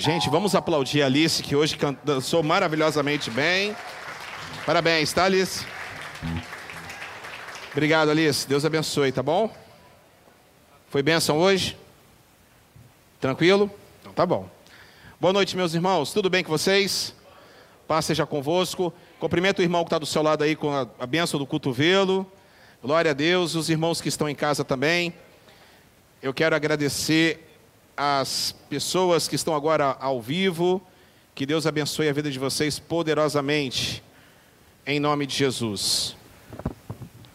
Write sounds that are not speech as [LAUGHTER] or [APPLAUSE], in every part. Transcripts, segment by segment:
Gente, vamos aplaudir a Alice, que hoje dançou maravilhosamente bem. Parabéns, tá, Alice? Obrigado, Alice. Deus abençoe, tá bom? Foi bênção hoje? Tranquilo? Então tá bom. Boa noite, meus irmãos. Tudo bem com vocês? Paz seja convosco. Cumprimento o irmão que está do seu lado aí com a, a bênção do cotovelo. Glória a Deus. Os irmãos que estão em casa também. Eu quero agradecer as pessoas que estão agora ao vivo. Que Deus abençoe a vida de vocês poderosamente. Em nome de Jesus.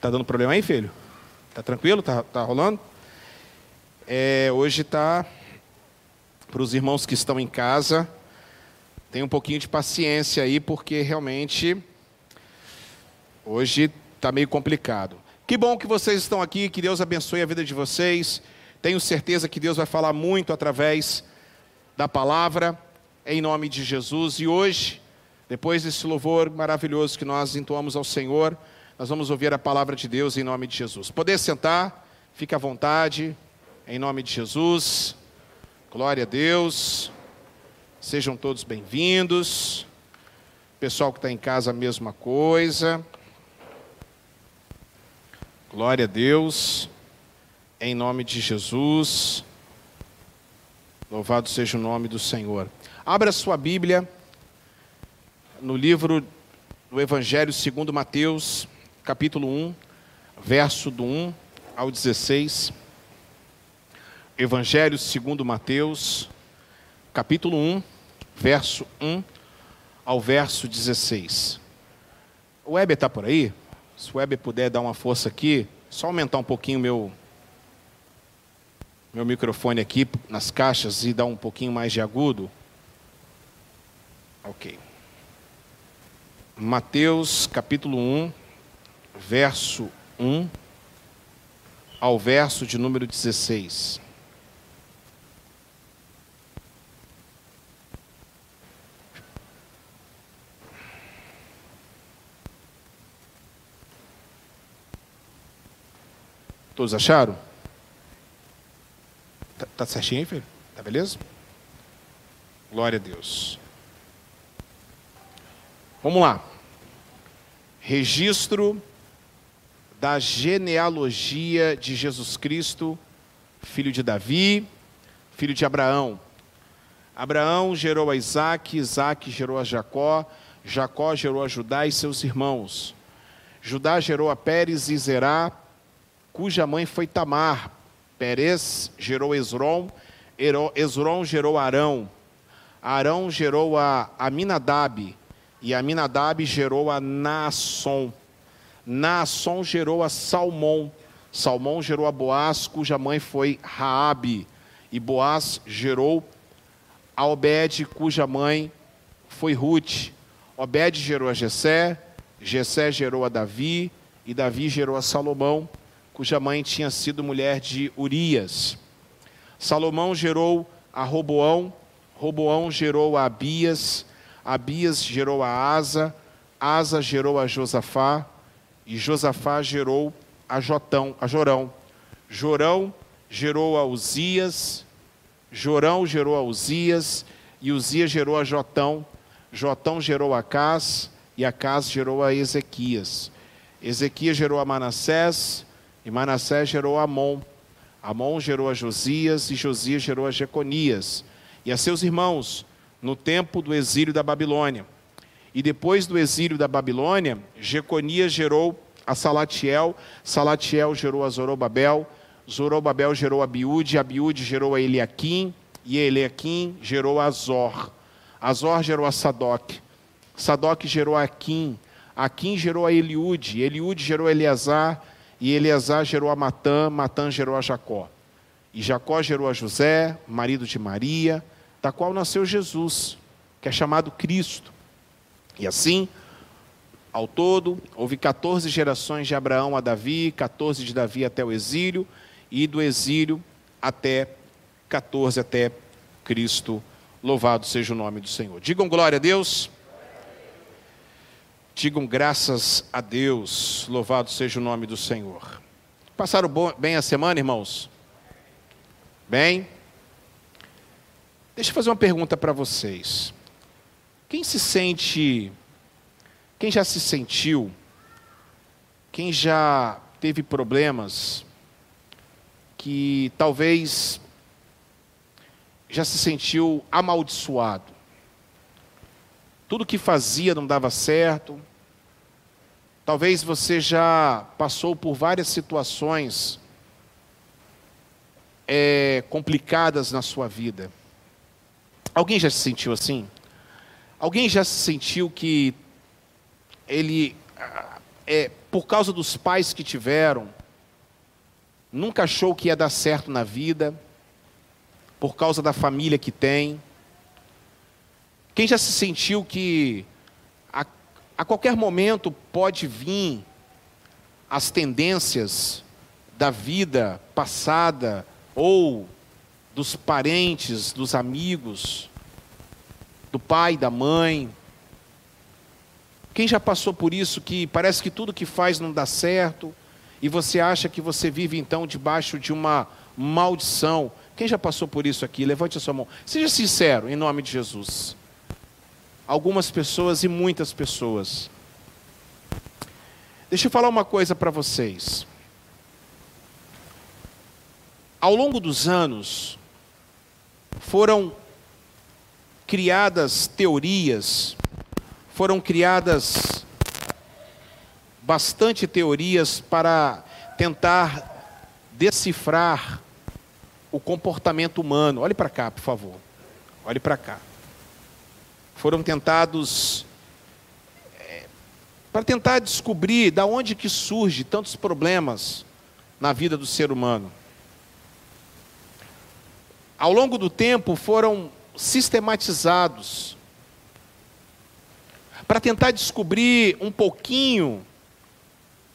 Tá dando problema aí, filho? Tá tranquilo? Tá, tá rolando? É, hoje tá para os irmãos que estão em casa. Tem um pouquinho de paciência aí, porque realmente hoje está meio complicado. Que bom que vocês estão aqui, que Deus abençoe a vida de vocês. Tenho certeza que Deus vai falar muito através da palavra, em nome de Jesus. E hoje, depois desse louvor maravilhoso que nós entoamos ao Senhor, nós vamos ouvir a palavra de Deus em nome de Jesus. Poder sentar, fique à vontade, em nome de Jesus. Glória a Deus. Sejam todos bem-vindos. Pessoal que está em casa, a mesma coisa. Glória a Deus. Em nome de Jesus. Louvado seja o nome do Senhor. Abra sua Bíblia no livro do Evangelho segundo Mateus, capítulo 1, verso do 1 ao 16. Evangelho segundo Mateus, capítulo 1, verso 1 ao verso 16. O Weber está por aí? Se o Weber puder dar uma força aqui, só aumentar um pouquinho meu meu microfone aqui nas caixas e dar um pouquinho mais de agudo. Ok. Mateus capítulo 1, verso 1 ao verso de número 16. Todos acharam? Tá, tá certinho aí, filho? Tá beleza? Glória a Deus. Vamos lá. Registro da genealogia de Jesus Cristo, filho de Davi, filho de Abraão. Abraão gerou a Isaac, Isaac gerou a Jacó, Jacó gerou a Judá e seus irmãos. Judá gerou a Pérez e Zerá, cuja mãe foi Tamar. Pérez gerou Esrom, Esrom gerou Arão. Arão gerou a Aminadab, e Aminadab gerou a Naasson. Naasson gerou a Salmão. Salmão gerou a Boaz, cuja mãe foi Raabe. E Boaz gerou a Obed, cuja mãe foi Ruth. Obed gerou a Jessé, Jessé gerou a Davi, e Davi gerou a Salomão, cuja mãe tinha sido mulher de Urias. Salomão gerou a Roboão, Roboão gerou a Abias, Abias gerou a Asa, Asa gerou a Josafá, e Josafá gerou a Jotão, a Jorão. Jorão gerou a Uzias, Jorão gerou a Uzias, e Uzias gerou a Jotão, Jotão gerou a Acás, e Acás gerou a Ezequias. Ezequias gerou a Manassés, e Manassés gerou a Amon. Amon gerou a Josias, e Josias gerou a Jeconias, e a seus irmãos, no tempo do exílio da Babilônia. E depois do exílio da Babilônia, Jeconias gerou a Salatiel, Salatiel gerou a Zorobabel, Zorobabel gerou a Abiúde, Abiúde gerou a Eliaquim, e Eleaquim gerou Azor. Azor gerou a Sadoc. Sadoc gerou a Aquim. Aquim gerou a Eliude. Eliude gerou a Eleazar. E Eleazar gerou a Matã. Matã gerou a Jacó. E Jacó gerou a José, marido de Maria, da qual nasceu Jesus, que é chamado Cristo. E assim, ao todo, houve 14 gerações de Abraão a Davi, 14 de Davi até o exílio, e do exílio até 14 até Cristo. Louvado seja o nome do Senhor. Digam glória a Deus. Digam graças a Deus. Louvado seja o nome do Senhor. Passaram bem a semana, irmãos? Bem? Deixa eu fazer uma pergunta para vocês. Quem se sente, quem já se sentiu, quem já teve problemas, que talvez já se sentiu amaldiçoado. Tudo que fazia não dava certo. Talvez você já passou por várias situações é, complicadas na sua vida. Alguém já se sentiu assim? Alguém já se sentiu que ele, é, por causa dos pais que tiveram, nunca achou que ia dar certo na vida, por causa da família que tem? Quem já se sentiu que a, a qualquer momento pode vir as tendências da vida passada, ou dos parentes, dos amigos, do pai, da mãe. Quem já passou por isso que parece que tudo que faz não dá certo e você acha que você vive então debaixo de uma maldição? Quem já passou por isso aqui? Levante a sua mão. Seja sincero, em nome de Jesus. Algumas pessoas e muitas pessoas. Deixa eu falar uma coisa para vocês. Ao longo dos anos, foram criadas teorias, foram criadas bastante teorias para tentar decifrar o comportamento humano. Olhe para cá, por favor. Olhe para cá. Foram tentados é, para tentar descobrir da onde que surge tantos problemas na vida do ser humano ao longo do tempo, foram sistematizados para tentar descobrir um pouquinho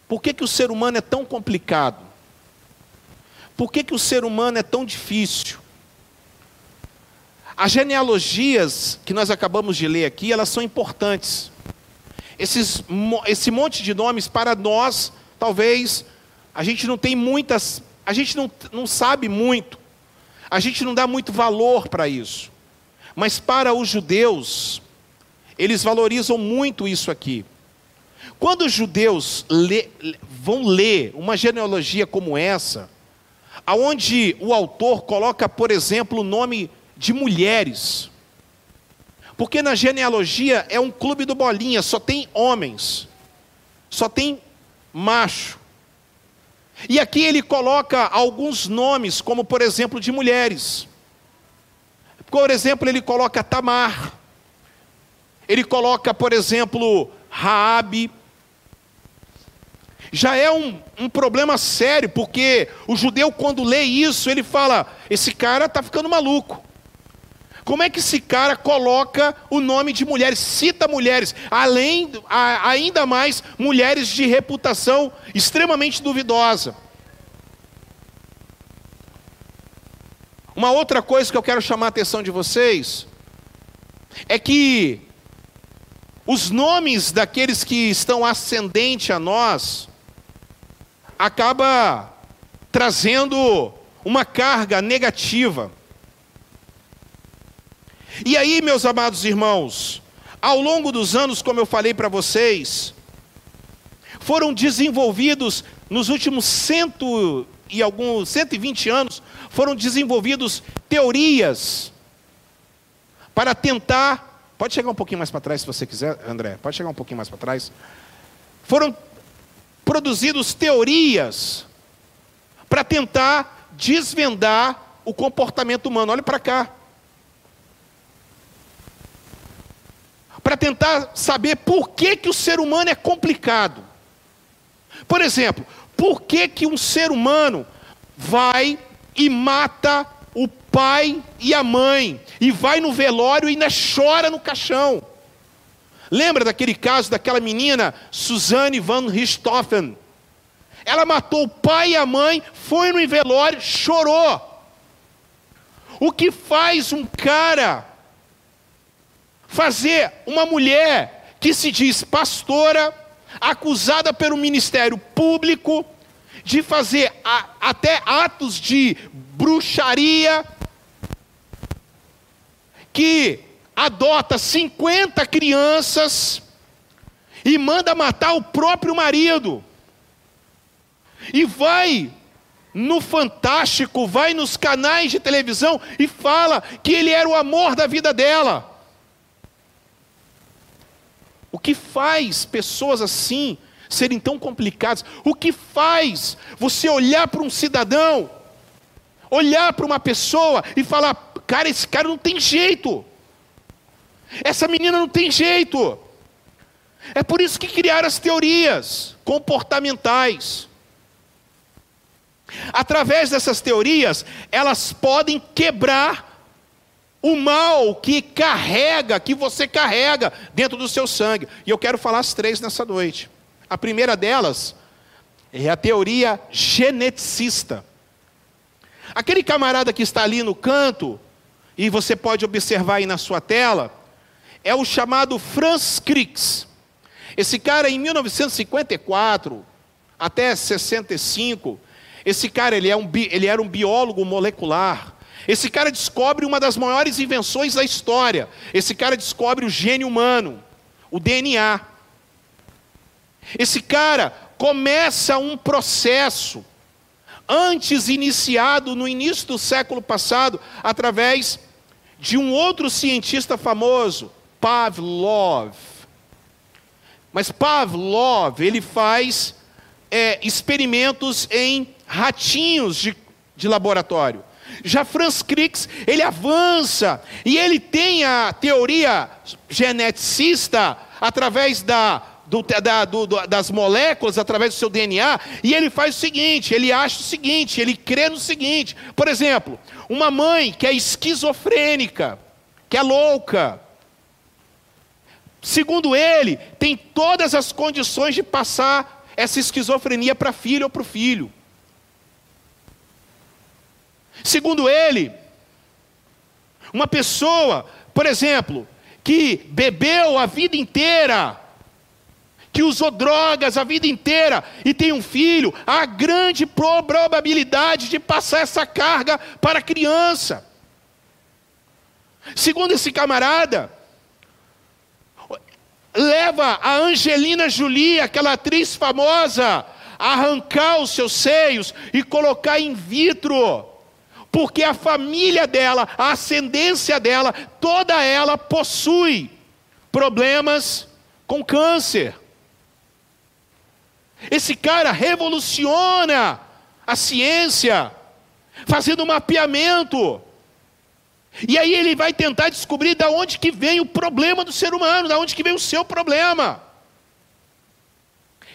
por que, que o ser humano é tão complicado, por que, que o ser humano é tão difícil. As genealogias que nós acabamos de ler aqui, elas são importantes. Esses, esse monte de nomes, para nós, talvez, a gente não tem muitas, a gente não, não sabe muito. A gente não dá muito valor para isso. Mas para os judeus, eles valorizam muito isso aqui. Quando os judeus lê, vão ler uma genealogia como essa, aonde o autor coloca, por exemplo, o nome de mulheres, porque na genealogia é um clube do bolinha, só tem homens, só tem macho. E aqui ele coloca alguns nomes, como por exemplo de mulheres. Por exemplo, ele coloca Tamar. Ele coloca, por exemplo, Raabe. Já é um, um problema sério, porque o judeu, quando lê isso, ele fala: esse cara está ficando maluco. Como é que esse cara coloca o nome de mulheres, cita mulheres, além, ainda mais mulheres de reputação extremamente duvidosa? Uma outra coisa que eu quero chamar a atenção de vocês é que os nomes daqueles que estão ascendente a nós acaba trazendo uma carga negativa. E aí, meus amados irmãos, ao longo dos anos, como eu falei para vocês, foram desenvolvidos nos últimos cento e alguns 120 anos, foram desenvolvidos teorias para tentar. Pode chegar um pouquinho mais para trás se você quiser, André. Pode chegar um pouquinho mais para trás. Foram produzidos teorias para tentar desvendar o comportamento humano. Olhe para cá. Para tentar saber por que, que o ser humano é complicado. Por exemplo, por que, que um ser humano vai e mata o pai e a mãe, e vai no velório e ainda chora no caixão? Lembra daquele caso daquela menina, Suzanne van Richthofen? Ela matou o pai e a mãe, foi no velório, chorou. O que faz um cara fazer uma mulher que se diz pastora, acusada pelo ministério público de fazer a, até atos de bruxaria, que adota 50 crianças e manda matar o próprio marido. E vai no Fantástico, vai nos canais de televisão e fala que ele era o amor da vida dela. O que faz pessoas assim serem tão complicadas? O que faz você olhar para um cidadão, olhar para uma pessoa e falar: cara, esse cara não tem jeito, essa menina não tem jeito. É por isso que criaram as teorias comportamentais. Através dessas teorias, elas podem quebrar o mal que carrega, que você carrega dentro do seu sangue. E eu quero falar as três nessa noite. A primeira delas é a teoria geneticista. Aquele camarada que está ali no canto, e você pode observar aí na sua tela, é o chamado Franz Crick. Esse cara, em 1954 até 65, esse cara ele, é um, ele era um biólogo molecular. Esse cara descobre uma das maiores invenções da história. Esse cara descobre o gene humano, o DNA. Esse cara começa um processo antes iniciado no início do século passado através de um outro cientista famoso, Pavlov. Mas Pavlov, ele faz é, experimentos em ratinhos de, de laboratório. Já Franz Crick, ele avança e ele tem a teoria geneticista através da, do, da, do, das moléculas, através do seu DNA, e ele faz o seguinte: ele acha o seguinte, ele crê no seguinte. Por exemplo, uma mãe que é esquizofrênica, que é louca, segundo ele, tem todas as condições de passar essa esquizofrenia para a filha ou para o filho. Segundo ele, uma pessoa, por exemplo, que bebeu a vida inteira, que usou drogas a vida inteira e tem um filho, há grande probabilidade de passar essa carga para a criança. Segundo esse camarada, leva a Angelina Jolie, aquela atriz famosa, a arrancar os seus seios e colocar in vitro porque a família dela, a ascendência dela, toda ela possui problemas com câncer. Esse cara revoluciona a ciência, fazendo um mapeamento. E aí ele vai tentar descobrir de onde que vem o problema do ser humano, de onde que vem o seu problema.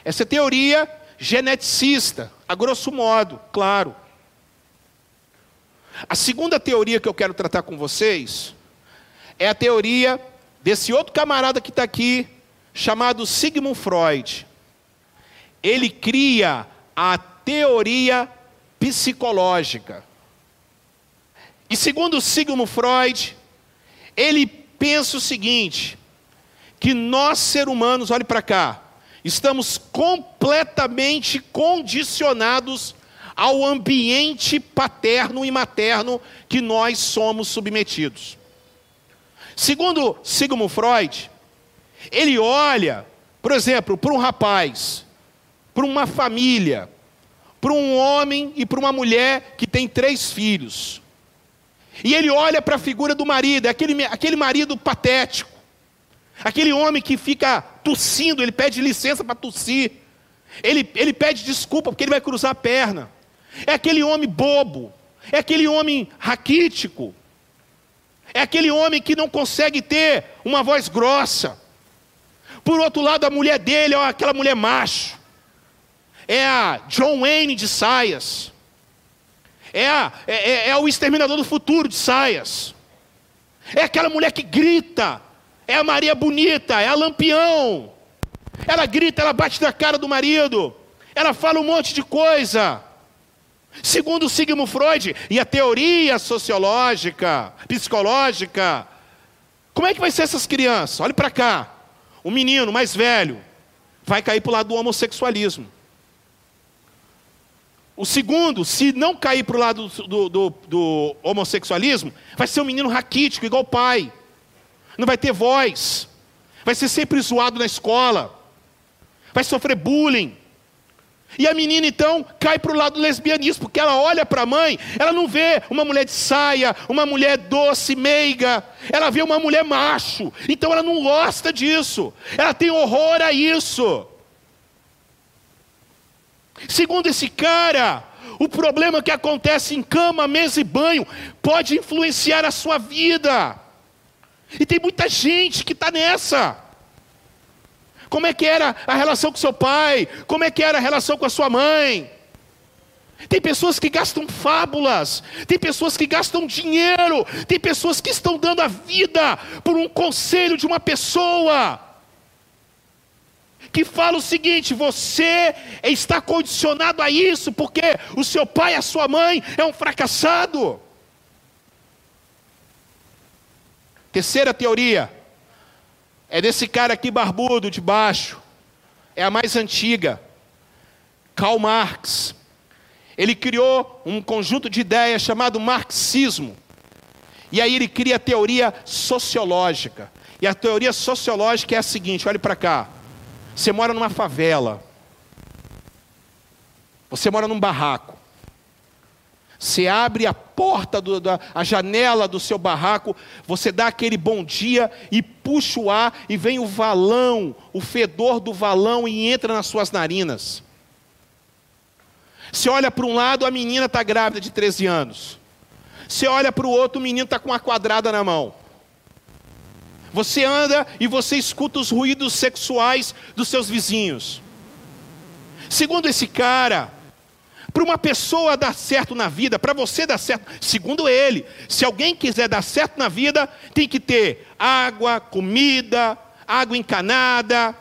Essa é teoria geneticista, a grosso modo, claro. A segunda teoria que eu quero tratar com vocês é a teoria desse outro camarada que está aqui, chamado Sigmund Freud. Ele cria a teoria psicológica. E segundo Sigmund Freud, ele pensa o seguinte: que nós, seres humanos, olhe para cá, estamos completamente condicionados ao ambiente paterno e materno que nós somos submetidos. Segundo Sigmund Freud, ele olha, por exemplo, para um rapaz, para uma família, para um homem e para uma mulher que tem três filhos. E ele olha para a figura do marido, aquele, aquele marido patético, aquele homem que fica tossindo, ele pede licença para tossir, ele, ele pede desculpa porque ele vai cruzar a perna é aquele homem bobo, é aquele homem raquítico, é aquele homem que não consegue ter uma voz grossa, Por outro lado, a mulher dele é aquela mulher macho. É a John Wayne de saias. É, a, é, é, é o exterminador do futuro de saias. É aquela mulher que grita. É a Maria bonita, é a lampião. Ela grita, ela bate na cara do marido. Ela fala um monte de coisa. Segundo Sigmund Freud e a teoria sociológica, psicológica, como é que vai ser essas crianças? Olhe para cá. O menino mais velho vai cair para o lado do homossexualismo. O segundo, se não cair para o lado do, do, do, homossexualismo, vai ser um menino raquítico, igual o pai. Não vai ter voz. Vai ser sempre zoado na escola. Vai sofrer bullying. E a menina então cai para o lado do lesbianismo, porque ela olha para a mãe, ela não vê uma mulher de saia, uma mulher doce, meiga, ela vê uma mulher macho, então ela não gosta disso, ela tem horror a isso. Segundo esse cara, o problema que acontece em cama, mesa e banho pode influenciar a sua vida. E tem muita gente que está nessa. Como é que era a relação com seu pai? Como é que era a relação com a sua mãe? Tem pessoas que gastam fábulas, tem pessoas que gastam dinheiro, tem pessoas que estão dando a vida por um conselho de uma pessoa que fala o seguinte: você está condicionado a isso porque o seu pai, a sua mãe é um fracassado. Terceira teoria é desse cara aqui barbudo de baixo. É a mais antiga. Karl Marx. Ele criou um conjunto de ideias chamado marxismo. E aí ele cria a teoria sociológica. E a teoria sociológica é a seguinte: olhe para cá. Você mora numa favela. Você mora num barraco. Você abre a porta, do, da, a janela do seu barraco, você dá aquele bom dia e puxa o ar e vem o valão, o fedor do valão e entra nas suas narinas. Você olha para um lado, a menina está grávida de 13 anos. Você olha para o outro, o menino está com uma quadrada na mão. Você anda e você escuta os ruídos sexuais dos seus vizinhos. Segundo esse cara, para uma pessoa dar certo na vida, para você dar certo, segundo ele, se alguém quiser dar certo na vida, tem que ter água, comida, água encanada,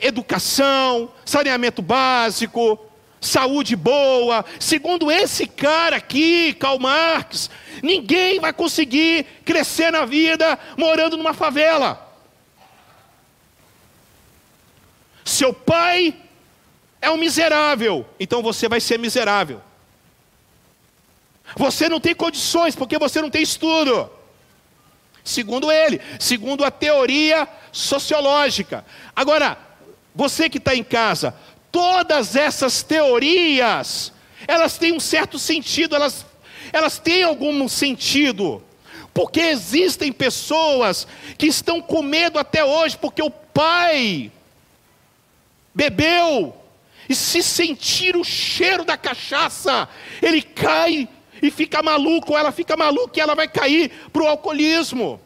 educação, saneamento básico, saúde boa. Segundo esse cara aqui, Karl Marx, ninguém vai conseguir crescer na vida morando numa favela. Seu pai é um miserável, então você vai ser miserável. Você não tem condições porque você não tem estudo. Segundo ele, segundo a teoria sociológica. Agora, você que está em casa, todas essas teorias, elas têm um certo sentido, elas, elas têm algum sentido. Porque existem pessoas que estão com medo até hoje, porque o pai bebeu, e se sentir o cheiro da cachaça, ele cai e fica maluco, ou ela fica maluca e ela vai cair para o alcoolismo.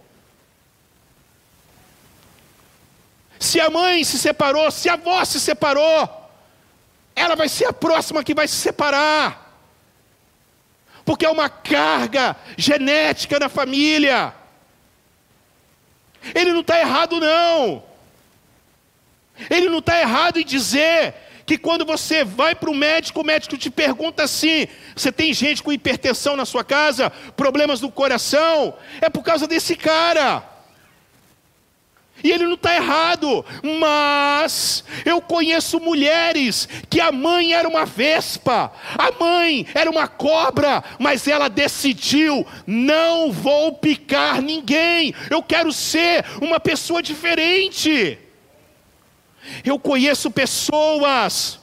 Se a mãe se separou, se a avó se separou, ela vai ser a próxima que vai se separar. Porque é uma carga genética na família. Ele não está errado, não. Ele não está errado em dizer que quando você vai para o médico, o médico te pergunta assim: você tem gente com hipertensão na sua casa, problemas do coração? É por causa desse cara. E ele não está errado, mas eu conheço mulheres que a mãe era uma vespa, a mãe era uma cobra, mas ela decidiu: não vou picar ninguém, eu quero ser uma pessoa diferente. Eu conheço pessoas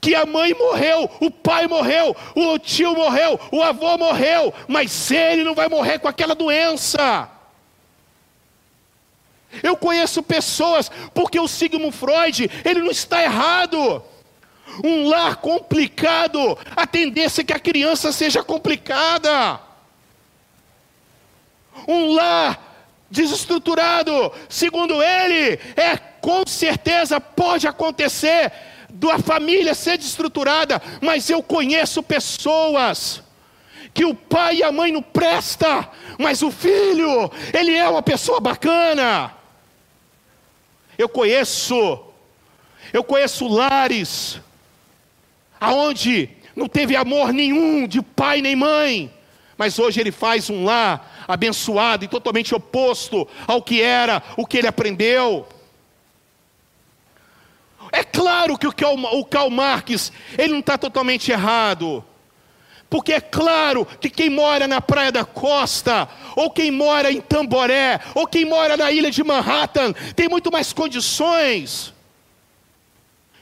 que a mãe morreu, o pai morreu, o tio morreu, o avô morreu, mas ele não vai morrer com aquela doença. Eu conheço pessoas, porque o Sigmund Freud, ele não está errado. Um lar complicado, a tendência é que a criança seja complicada. Um lar desestruturado. Segundo ele, é com certeza pode acontecer da família ser desestruturada, mas eu conheço pessoas que o pai e a mãe não presta, mas o filho, ele é uma pessoa bacana. Eu conheço, eu conheço lares aonde não teve amor nenhum de pai nem mãe, mas hoje ele faz um lar abençoado e totalmente oposto ao que era, o que ele aprendeu. É claro que o Karl, o Karl Marx, ele não está totalmente errado. Porque é claro que quem mora na Praia da Costa, ou quem mora em Tamboré, ou quem mora na ilha de Manhattan, tem muito mais condições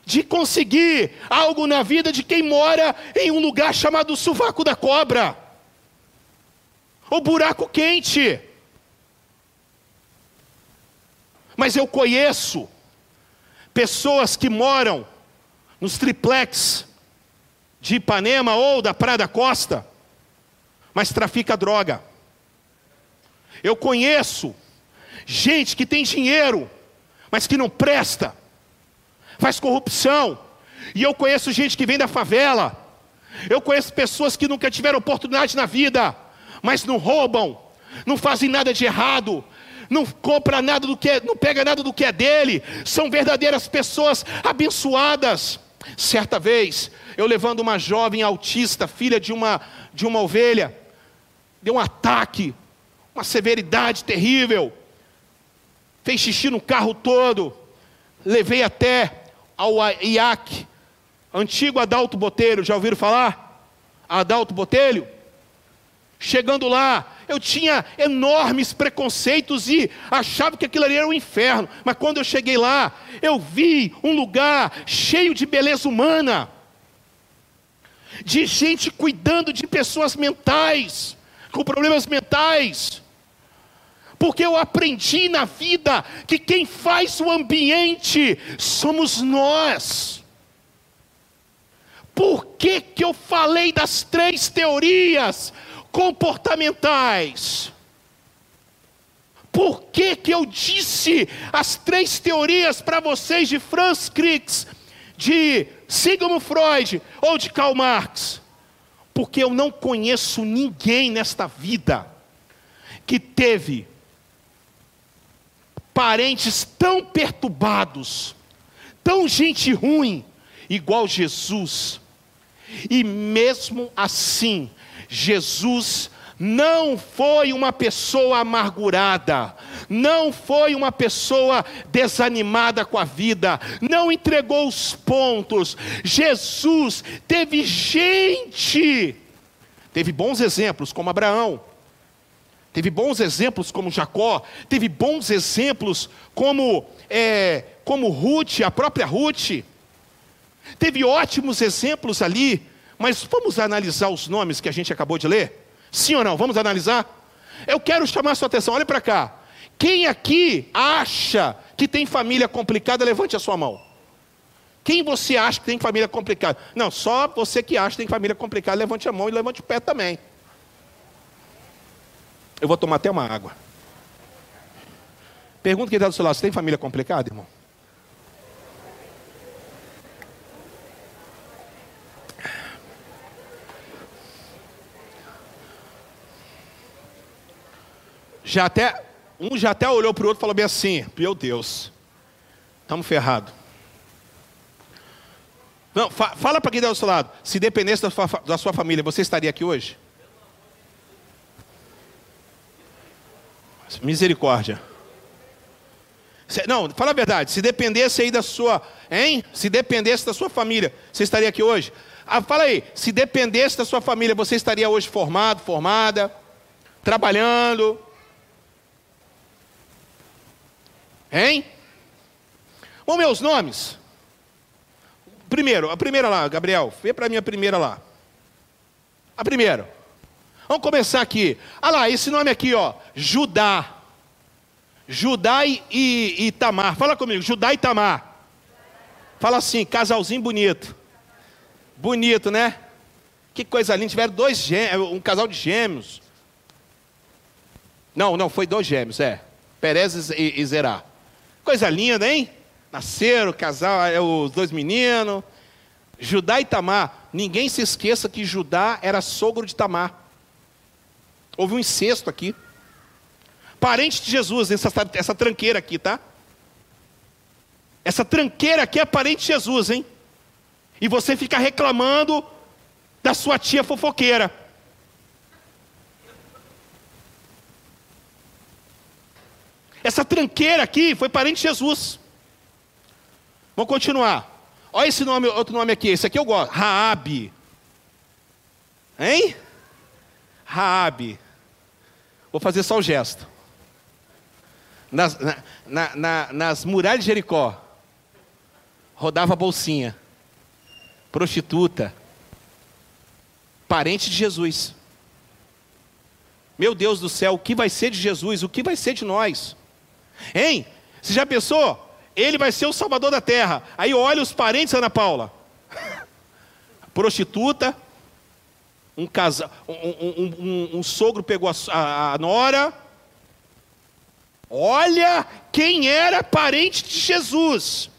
de conseguir algo na vida de quem mora em um lugar chamado Sovaco da Cobra, ou buraco quente. Mas eu conheço pessoas que moram nos triplex de Ipanema ou da Praia da Costa, mas trafica droga. Eu conheço gente que tem dinheiro, mas que não presta, faz corrupção. E eu conheço gente que vem da favela. Eu conheço pessoas que nunca tiveram oportunidade na vida, mas não roubam, não fazem nada de errado, não compra nada do que é, não pega nada do que é dele, são verdadeiras pessoas abençoadas. Certa vez, eu levando uma jovem autista, filha de uma de uma ovelha, deu um ataque, uma severidade terrível. Fez xixi no carro todo. Levei até ao IAC, antigo Adalto Botelho, já ouviram falar? Adalto Botelho? Chegando lá, eu tinha enormes preconceitos e achava que aquilo ali era um inferno. Mas quando eu cheguei lá, eu vi um lugar cheio de beleza humana, de gente cuidando de pessoas mentais, com problemas mentais. Porque eu aprendi na vida que quem faz o ambiente somos nós. Por que, que eu falei das três teorias? Comportamentais. Por que, que eu disse as três teorias para vocês de Franz Kriegs, de Sigmund Freud ou de Karl Marx? Porque eu não conheço ninguém nesta vida que teve parentes tão perturbados, tão gente ruim, igual Jesus. E mesmo assim, Jesus não foi uma pessoa amargurada, não foi uma pessoa desanimada com a vida, não entregou os pontos. Jesus teve gente, teve bons exemplos como Abraão, teve bons exemplos como Jacó, teve bons exemplos como, é, como Ruth, a própria Ruth, teve ótimos exemplos ali mas vamos analisar os nomes que a gente acabou de ler? Sim ou não? Vamos analisar? Eu quero chamar sua atenção, olha para cá. Quem aqui acha que tem família complicada, levante a sua mão. Quem você acha que tem família complicada? Não, só você que acha que tem família complicada, levante a mão e levante o pé também. Eu vou tomar até uma água. Pergunta quem está do seu lado: você tem família complicada, irmão? Já até um já até olhou para o outro e falou bem assim: Meu Deus, estamos ferrados. Não, fa fala para quem está do seu lado. Se dependesse da sua, da sua família, você estaria aqui hoje? Misericórdia. Se, não, fala a verdade. Se dependesse aí da sua, hein? Se dependesse da sua família, você estaria aqui hoje? Ah, fala aí. Se dependesse da sua família, você estaria hoje formado, formada, trabalhando, Hein? Bom, meus nomes. Primeiro, a primeira lá, Gabriel, vê para mim a primeira lá. A primeira. Vamos começar aqui. Olha lá, esse nome aqui, ó, Judá. Judá e, e, Tamar. Fala comigo, Judá e Tamar. Fala assim, casalzinho bonito. Bonito, né? Que coisa linda. Tiveram dois gêmeos, um casal de gêmeos. Não, não, foi dois gêmeos, é. Perez e, e Zerá. Coisa linda, hein? Nasceram, casal, é, os dois meninos. Judá e Tamar. Ninguém se esqueça que Judá era sogro de Tamar. Houve um incesto aqui. Parente de Jesus, essa, essa tranqueira aqui, tá? Essa tranqueira aqui é parente de Jesus, hein? E você fica reclamando da sua tia fofoqueira. Essa tranqueira aqui foi parente de Jesus. Vamos continuar. Olha esse nome, outro nome aqui. Esse aqui eu gosto. Raabe. Hein? Raabe. Vou fazer só o gesto. Nas, na, na, na, nas muralhas de Jericó, rodava a bolsinha. Prostituta. Parente de Jesus. Meu Deus do céu, o que vai ser de Jesus? O que vai ser de nós? Hein? Você já pensou? Ele vai ser o salvador da terra. Aí olha os parentes, Ana Paula. [LAUGHS] Prostituta, um, casa, um, um, um, sogro pegou a, a, a nora. Olha quem era parente de Jesus.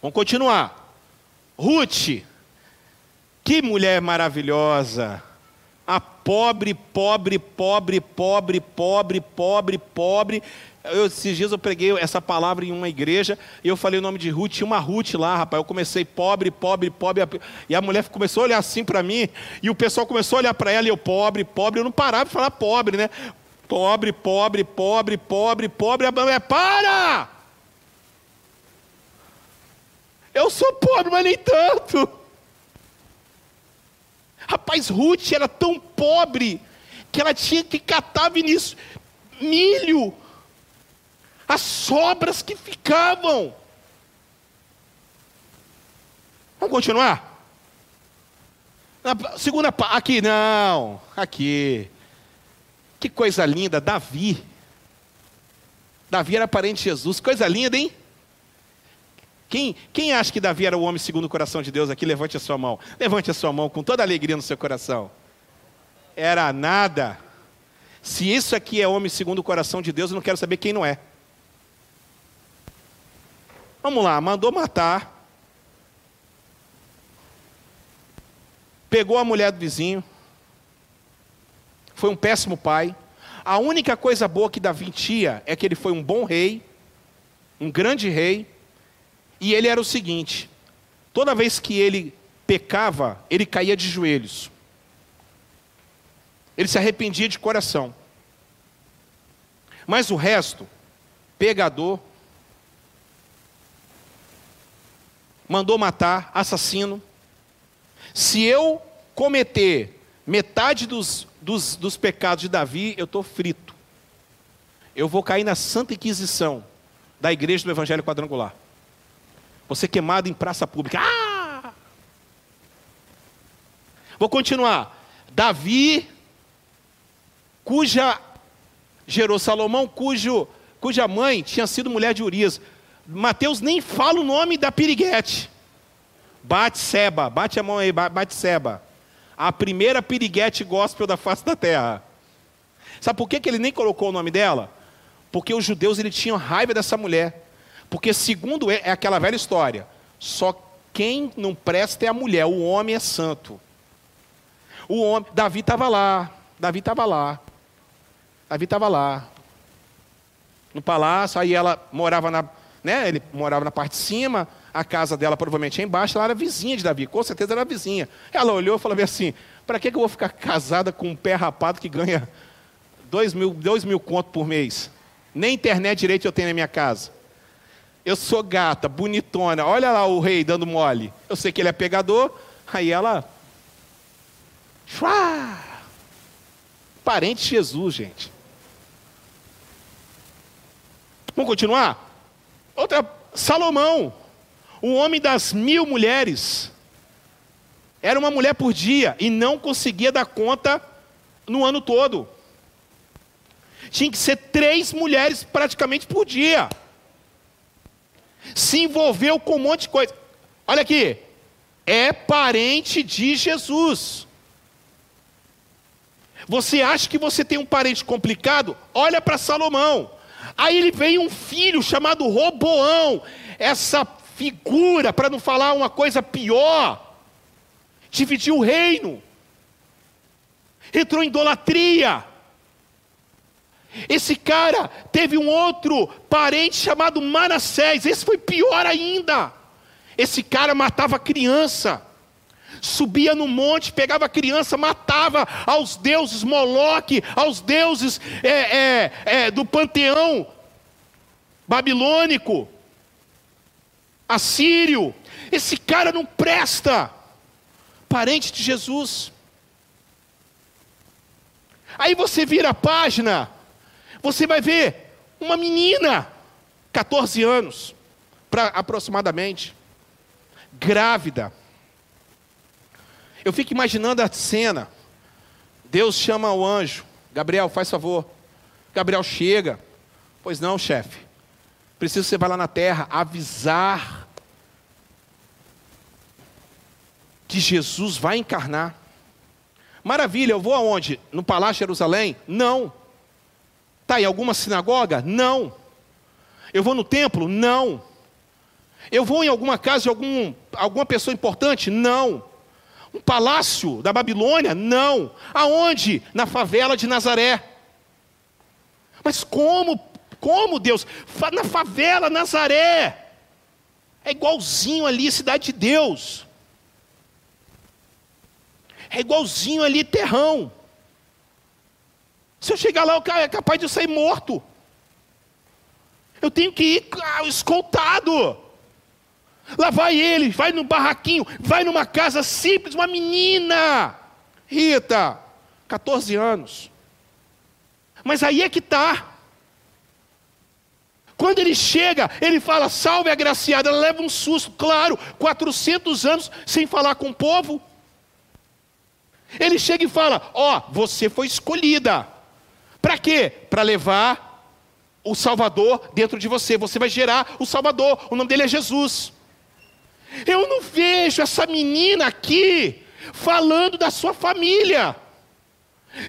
Vamos continuar. Ruth, que mulher maravilhosa. Pobre, pobre, pobre, pobre, pobre, pobre, pobre. Eu, esses dias eu preguei essa palavra em uma igreja e eu falei o nome de Ruth, tinha uma Ruth lá, rapaz. Eu comecei pobre, pobre, pobre, e a mulher começou a olhar assim para mim, e o pessoal começou a olhar para ela e eu, pobre, pobre, eu não parava de falar pobre, né? Pobre, pobre, pobre, pobre, pobre, a mulher, para! Eu sou pobre, mas nem tanto. Rapaz, Ruth era tão pobre que ela tinha que catar Vinícius milho, as sobras que ficavam. Vamos continuar? Na segunda aqui não, aqui. Que coisa linda, Davi. Davi era parente de Jesus, coisa linda, hein? Quem, quem acha que Davi era o homem segundo o coração de Deus aqui? Levante a sua mão. Levante a sua mão com toda a alegria no seu coração. Era nada. Se isso aqui é homem segundo o coração de Deus, eu não quero saber quem não é. Vamos lá, mandou matar. Pegou a mulher do vizinho. Foi um péssimo pai. A única coisa boa que Davi tinha é que ele foi um bom rei, um grande rei, e ele era o seguinte: toda vez que ele pecava, ele caía de joelhos. Ele se arrependia de coração. Mas o resto, pegador, mandou matar, assassino. Se eu cometer metade dos, dos, dos pecados de Davi, eu estou frito. Eu vou cair na Santa Inquisição da Igreja do Evangelho Quadrangular. Você queimado em praça pública. Ah! Vou continuar. Davi, cuja gerou Salomão, cujo, cuja mãe tinha sido mulher de Urias. Mateus nem fala o nome da piriguete. Bate-seba, bate a mão aí, bate-seba. A primeira piriguete gospel da face da terra. Sabe por que, que ele nem colocou o nome dela? Porque os judeus ele tinham raiva dessa mulher. Porque, segundo é aquela velha história, só quem não presta é a mulher, o homem é santo. O homem, Davi estava lá, Davi estava lá, Davi estava lá, no palácio, aí ela morava na, né, ele morava na parte de cima, a casa dela provavelmente é embaixo, ela era vizinha de Davi, com certeza era vizinha. Ela olhou e falou assim, para que, que eu vou ficar casada com um pé rapado que ganha dois mil, dois mil conto por mês? Nem internet direito eu tenho na minha casa. Eu sou gata, bonitona. Olha lá o rei dando mole. Eu sei que ele é pegador. Aí ela. Chua! Parente de Jesus, gente. Vamos continuar? Outra. Salomão, o homem das mil mulheres. Era uma mulher por dia e não conseguia dar conta no ano todo. Tinha que ser três mulheres praticamente por dia se envolveu com um monte de coisa. Olha aqui, é parente de Jesus. Você acha que você tem um parente complicado? Olha para Salomão. Aí ele vem um filho chamado Roboão. Essa figura, para não falar uma coisa pior, dividiu o reino. Entrou em idolatria. Esse cara teve um outro parente chamado Manassés. Esse foi pior ainda. Esse cara matava criança. Subia no monte, pegava a criança, matava aos deuses Moloque, aos deuses é, é, é, do panteão babilônico, assírio. Esse cara não presta. Parente de Jesus. Aí você vira a página, você vai ver uma menina, 14 anos, pra, aproximadamente, grávida. Eu fico imaginando a cena. Deus chama o anjo, Gabriel, faz favor. Gabriel chega. Pois não, chefe. Preciso que você vá lá na terra avisar que Jesus vai encarnar. Maravilha, eu vou aonde? No Palácio de Jerusalém? Não. Tá em alguma sinagoga? Não. Eu vou no templo? Não. Eu vou em alguma casa de algum, alguma pessoa importante? Não. Um palácio da Babilônia? Não. Aonde? Na favela de Nazaré. Mas como? Como Deus? Na favela Nazaré. É igualzinho ali, cidade de Deus. É igualzinho ali, terrão. Se eu chegar lá, é capaz de eu sair morto. Eu tenho que ir ah, escoltado. Lá vai ele, vai no barraquinho, vai numa casa simples, uma menina. Rita, 14 anos. Mas aí é que está. Quando ele chega, ele fala, salve a agraciada, ela leva um susto, claro, 400 anos sem falar com o povo. Ele chega e fala: Ó, oh, você foi escolhida. Para quê? Para levar o Salvador dentro de você. Você vai gerar o Salvador. O nome dele é Jesus. Eu não vejo essa menina aqui falando da sua família.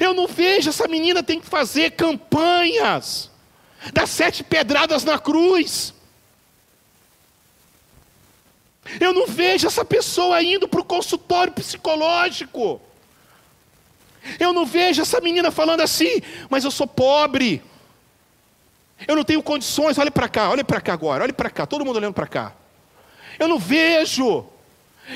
Eu não vejo essa menina tem que fazer campanhas das sete pedradas na cruz. Eu não vejo essa pessoa indo para o consultório psicológico. Eu não vejo essa menina falando assim, mas eu sou pobre. Eu não tenho condições. Olhe para cá, olhe para cá agora, olhe para cá, todo mundo olhando para cá. Eu não vejo.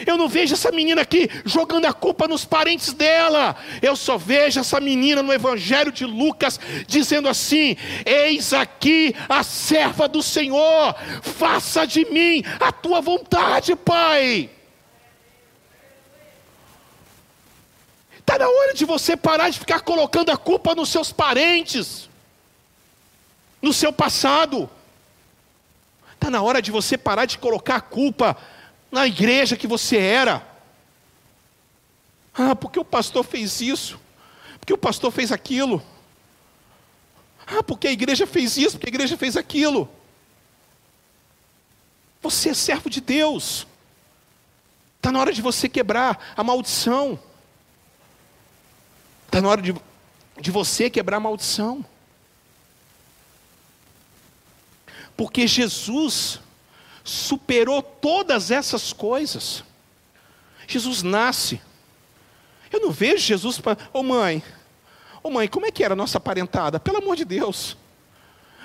Eu não vejo essa menina aqui jogando a culpa nos parentes dela. Eu só vejo essa menina no Evangelho de Lucas dizendo assim: Eis aqui a serva do Senhor, faça de mim a tua vontade, Pai. Está na hora de você parar de ficar colocando a culpa nos seus parentes, no seu passado. Está na hora de você parar de colocar a culpa na igreja que você era. Ah, porque o pastor fez isso, porque o pastor fez aquilo. Ah, porque a igreja fez isso, porque a igreja fez aquilo. Você é servo de Deus. Está na hora de você quebrar a maldição. Está na hora de, de você quebrar a maldição. Porque Jesus superou todas essas coisas. Jesus nasce. Eu não vejo Jesus para. Ô oh, mãe, ô oh, mãe, como é que era a nossa parentada? Pelo amor de Deus.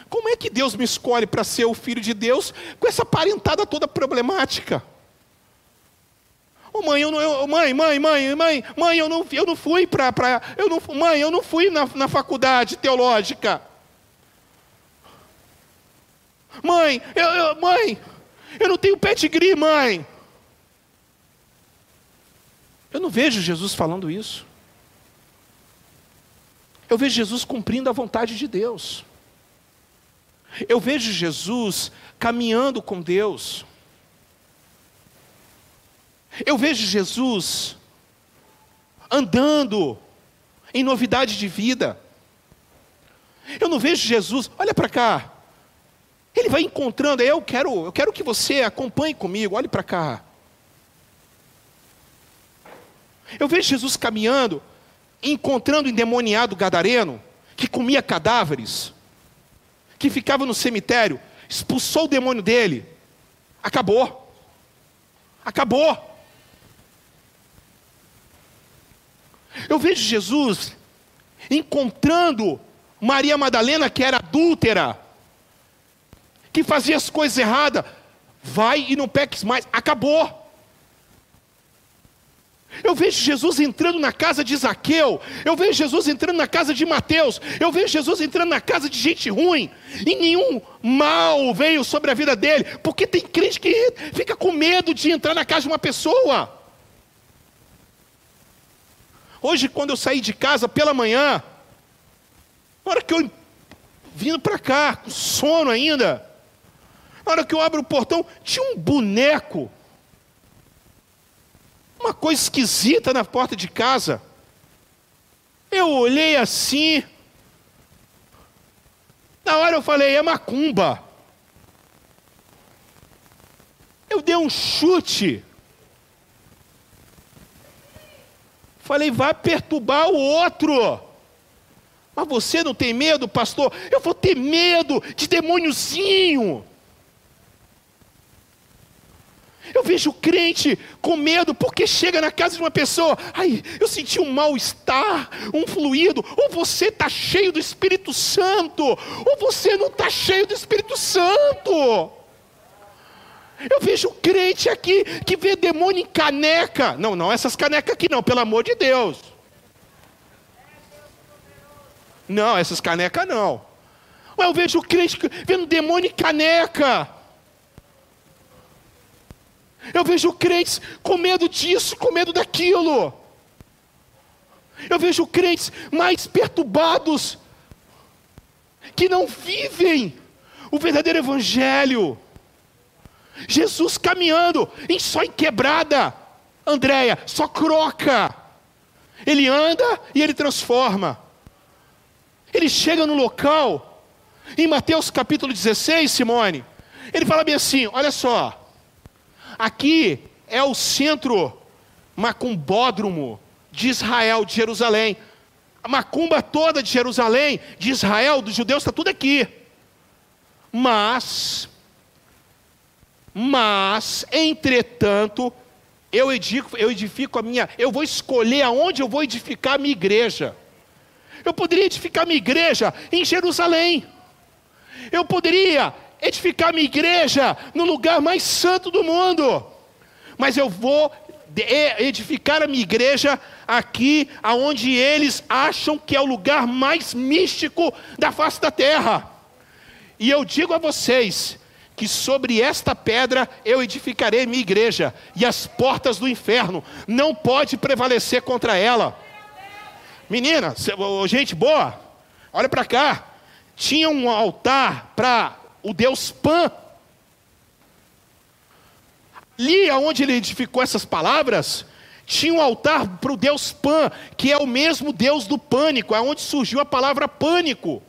Como é que Deus me escolhe para ser o filho de Deus com essa parentada toda problemática? Oh, mãe, eu não, eu, mãe, mãe, mãe, mãe, mãe, eu não, eu não fui para, eu não, mãe, eu não fui na, na faculdade teológica. Mãe, eu, eu, mãe, eu não tenho pedigree, mãe. Eu não vejo Jesus falando isso. Eu vejo Jesus cumprindo a vontade de Deus. Eu vejo Jesus caminhando com Deus. Eu vejo Jesus andando em novidade de vida. Eu não vejo Jesus, olha para cá. Ele vai encontrando, eu quero, eu quero que você acompanhe comigo, olhe para cá. Eu vejo Jesus caminhando encontrando o endemoniado gadareno, que comia cadáveres, que ficava no cemitério, expulsou o demônio dele. Acabou. Acabou. Eu vejo Jesus encontrando Maria Madalena, que era adúltera, que fazia as coisas erradas. Vai e não peques mais. Acabou. Eu vejo Jesus entrando na casa de Zaqueu, eu vejo Jesus entrando na casa de Mateus, eu vejo Jesus entrando na casa de gente ruim, e nenhum mal veio sobre a vida dele, porque tem crente que fica com medo de entrar na casa de uma pessoa. Hoje, quando eu saí de casa pela manhã, na hora que eu vindo para cá, com sono ainda, na hora que eu abro o portão, tinha um boneco, uma coisa esquisita na porta de casa. Eu olhei assim, na hora eu falei, é macumba. Eu dei um chute. Falei, vai perturbar o outro. Mas você não tem medo, pastor? Eu vou ter medo de demôniozinho. Eu vejo crente com medo porque chega na casa de uma pessoa, ai, eu senti um mal-estar, um fluido, ou você está cheio do Espírito Santo, ou você não está cheio do Espírito Santo. Eu vejo crente aqui que vê demônio em caneca. Não, não, essas canecas aqui não, pelo amor de Deus. Não, essas canecas não. Eu vejo crente vendo demônio em caneca. Eu vejo crentes com medo disso, com medo daquilo. Eu vejo crentes mais perturbados, que não vivem o verdadeiro evangelho. Jesus caminhando em só em quebrada. Andréia, só croca. Ele anda e ele transforma. Ele chega no local, em Mateus capítulo 16, Simone, ele fala bem assim: olha só, aqui é o centro macumbódromo de Israel, de Jerusalém. A macumba toda de Jerusalém, de Israel, dos judeus, está tudo aqui. Mas mas, entretanto, eu edifico, eu edifico a minha, eu vou escolher aonde eu vou edificar a minha igreja. Eu poderia edificar minha igreja em Jerusalém. Eu poderia edificar minha igreja no lugar mais santo do mundo. Mas eu vou edificar a minha igreja aqui aonde eles acham que é o lugar mais místico da face da terra. E eu digo a vocês, que sobre esta pedra eu edificarei minha igreja, e as portas do inferno não pode prevalecer contra ela. Menina, gente boa, olha para cá. Tinha um altar para o deus Pan. Ali onde ele edificou essas palavras, tinha um altar para o deus Pan, que é o mesmo deus do pânico, é onde surgiu a palavra pânico.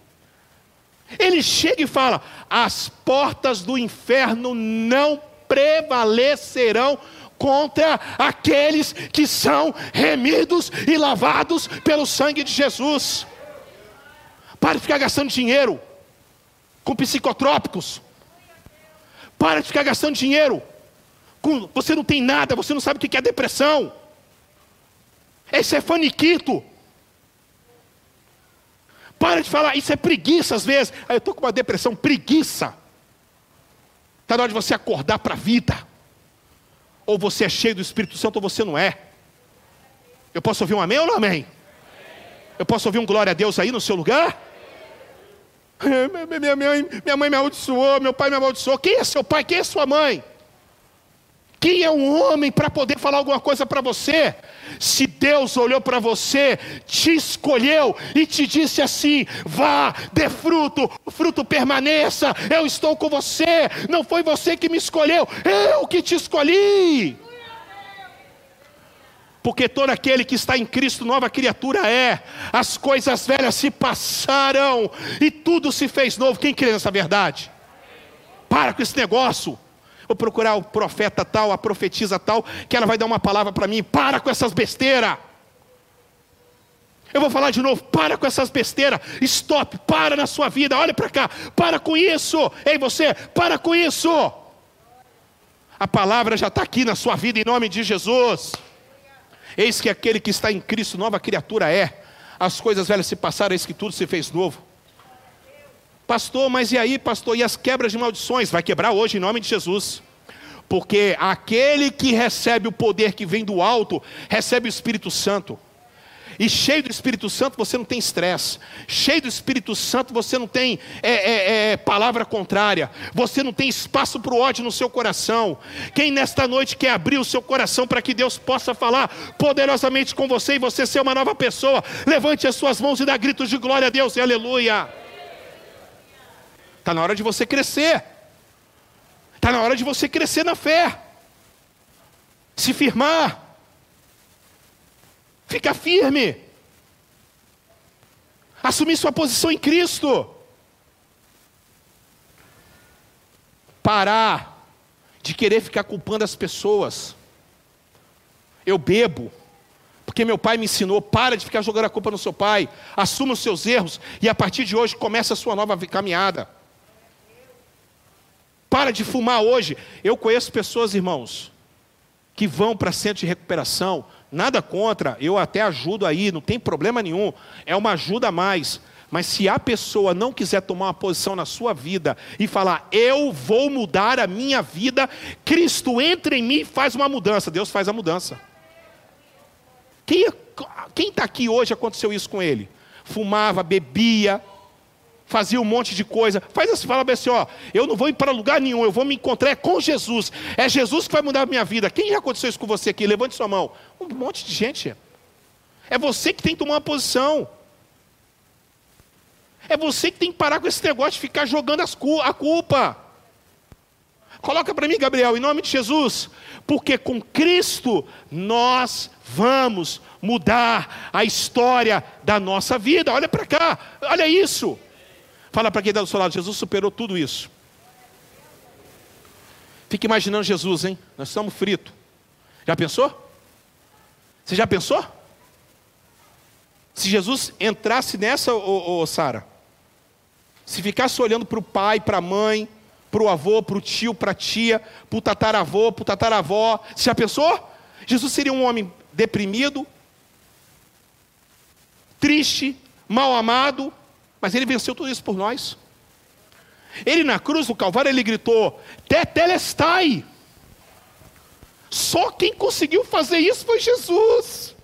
Ele chega e fala: as portas do inferno não prevalecerão contra aqueles que são remidos e lavados pelo sangue de Jesus. Pare de ficar gastando dinheiro com psicotrópicos. Para de ficar gastando dinheiro com. Você não tem nada, você não sabe o que é depressão. Esse é faniquito. Para de falar, isso é preguiça às vezes. Aí eu estou com uma depressão, preguiça. Está na hora de você acordar para a vida. Ou você é cheio do Espírito Santo ou você não é. Eu posso ouvir um amém ou não amém? Eu posso ouvir um glória a Deus aí no seu lugar? Minha mãe, minha mãe me amaldiçoou, meu pai me amaldiçoou. Quem é seu pai? Quem é sua mãe? Quem é um homem para poder falar alguma coisa para você? Se Deus olhou para você, te escolheu e te disse assim: vá, dê fruto, o fruto permaneça, eu estou com você. Não foi você que me escolheu, eu que te escolhi. Porque todo aquele que está em Cristo, nova criatura é. As coisas velhas se passaram e tudo se fez novo. Quem crê nessa verdade? Para com esse negócio. Vou procurar o profeta tal, a profetisa tal, que ela vai dar uma palavra para mim. Para com essas besteiras. Eu vou falar de novo, para com essas besteiras. Stop, para na sua vida, olha para cá. Para com isso. Ei, você, para com isso. A palavra já está aqui na sua vida em nome de Jesus. Eis que aquele que está em Cristo, nova criatura é. As coisas velhas se passaram, eis que tudo se fez novo. Pastor, mas e aí, pastor? E as quebras de maldições? Vai quebrar hoje em nome de Jesus. Porque aquele que recebe o poder que vem do alto, recebe o Espírito Santo. E cheio do Espírito Santo você não tem estresse. Cheio do Espírito Santo você não tem é, é, é, palavra contrária. Você não tem espaço para o ódio no seu coração. Quem nesta noite quer abrir o seu coração para que Deus possa falar poderosamente com você e você ser uma nova pessoa, levante as suas mãos e dá gritos de glória a Deus e aleluia. Está na hora de você crescer. Está na hora de você crescer na fé. Se firmar. Fica firme. Assumir sua posição em Cristo. Parar de querer ficar culpando as pessoas. Eu bebo, porque meu pai me ensinou. Para de ficar jogando a culpa no seu pai. Assuma os seus erros e a partir de hoje começa a sua nova caminhada. Para de fumar hoje. Eu conheço pessoas, irmãos, que vão para centro de recuperação Nada contra, eu até ajudo aí, não tem problema nenhum. É uma ajuda a mais. Mas se a pessoa não quiser tomar uma posição na sua vida e falar, eu vou mudar a minha vida, Cristo entra em mim e faz uma mudança. Deus faz a mudança. Quem está aqui hoje aconteceu isso com ele? Fumava, bebia, fazia um monte de coisa. Faz assim, fala assim, ó, eu não vou ir para lugar nenhum, eu vou me encontrar com Jesus. É Jesus que vai mudar a minha vida. Quem já aconteceu isso com você aqui? Levante sua mão. Um monte de gente. É você que tem que tomar uma posição. É você que tem que parar com esse negócio de ficar jogando a culpa. Coloca para mim, Gabriel, em nome de Jesus. Porque com Cristo nós vamos mudar a história da nossa vida. Olha para cá, olha isso. Fala para quem está do seu lado, Jesus superou tudo isso. Fique imaginando Jesus, hein? Nós estamos fritos. Já pensou? Você já pensou? Se Jesus entrasse nessa, ô, ô Sara, se ficasse olhando para o pai, para a mãe, para o avô, para o tio, para a tia, para o tataravô, para o tataravó, você já pensou? Jesus seria um homem deprimido, triste, mal amado, mas ele venceu tudo isso por nós. Ele na cruz do Calvário, ele gritou: Tetelestai. Só quem conseguiu fazer isso foi Jesus.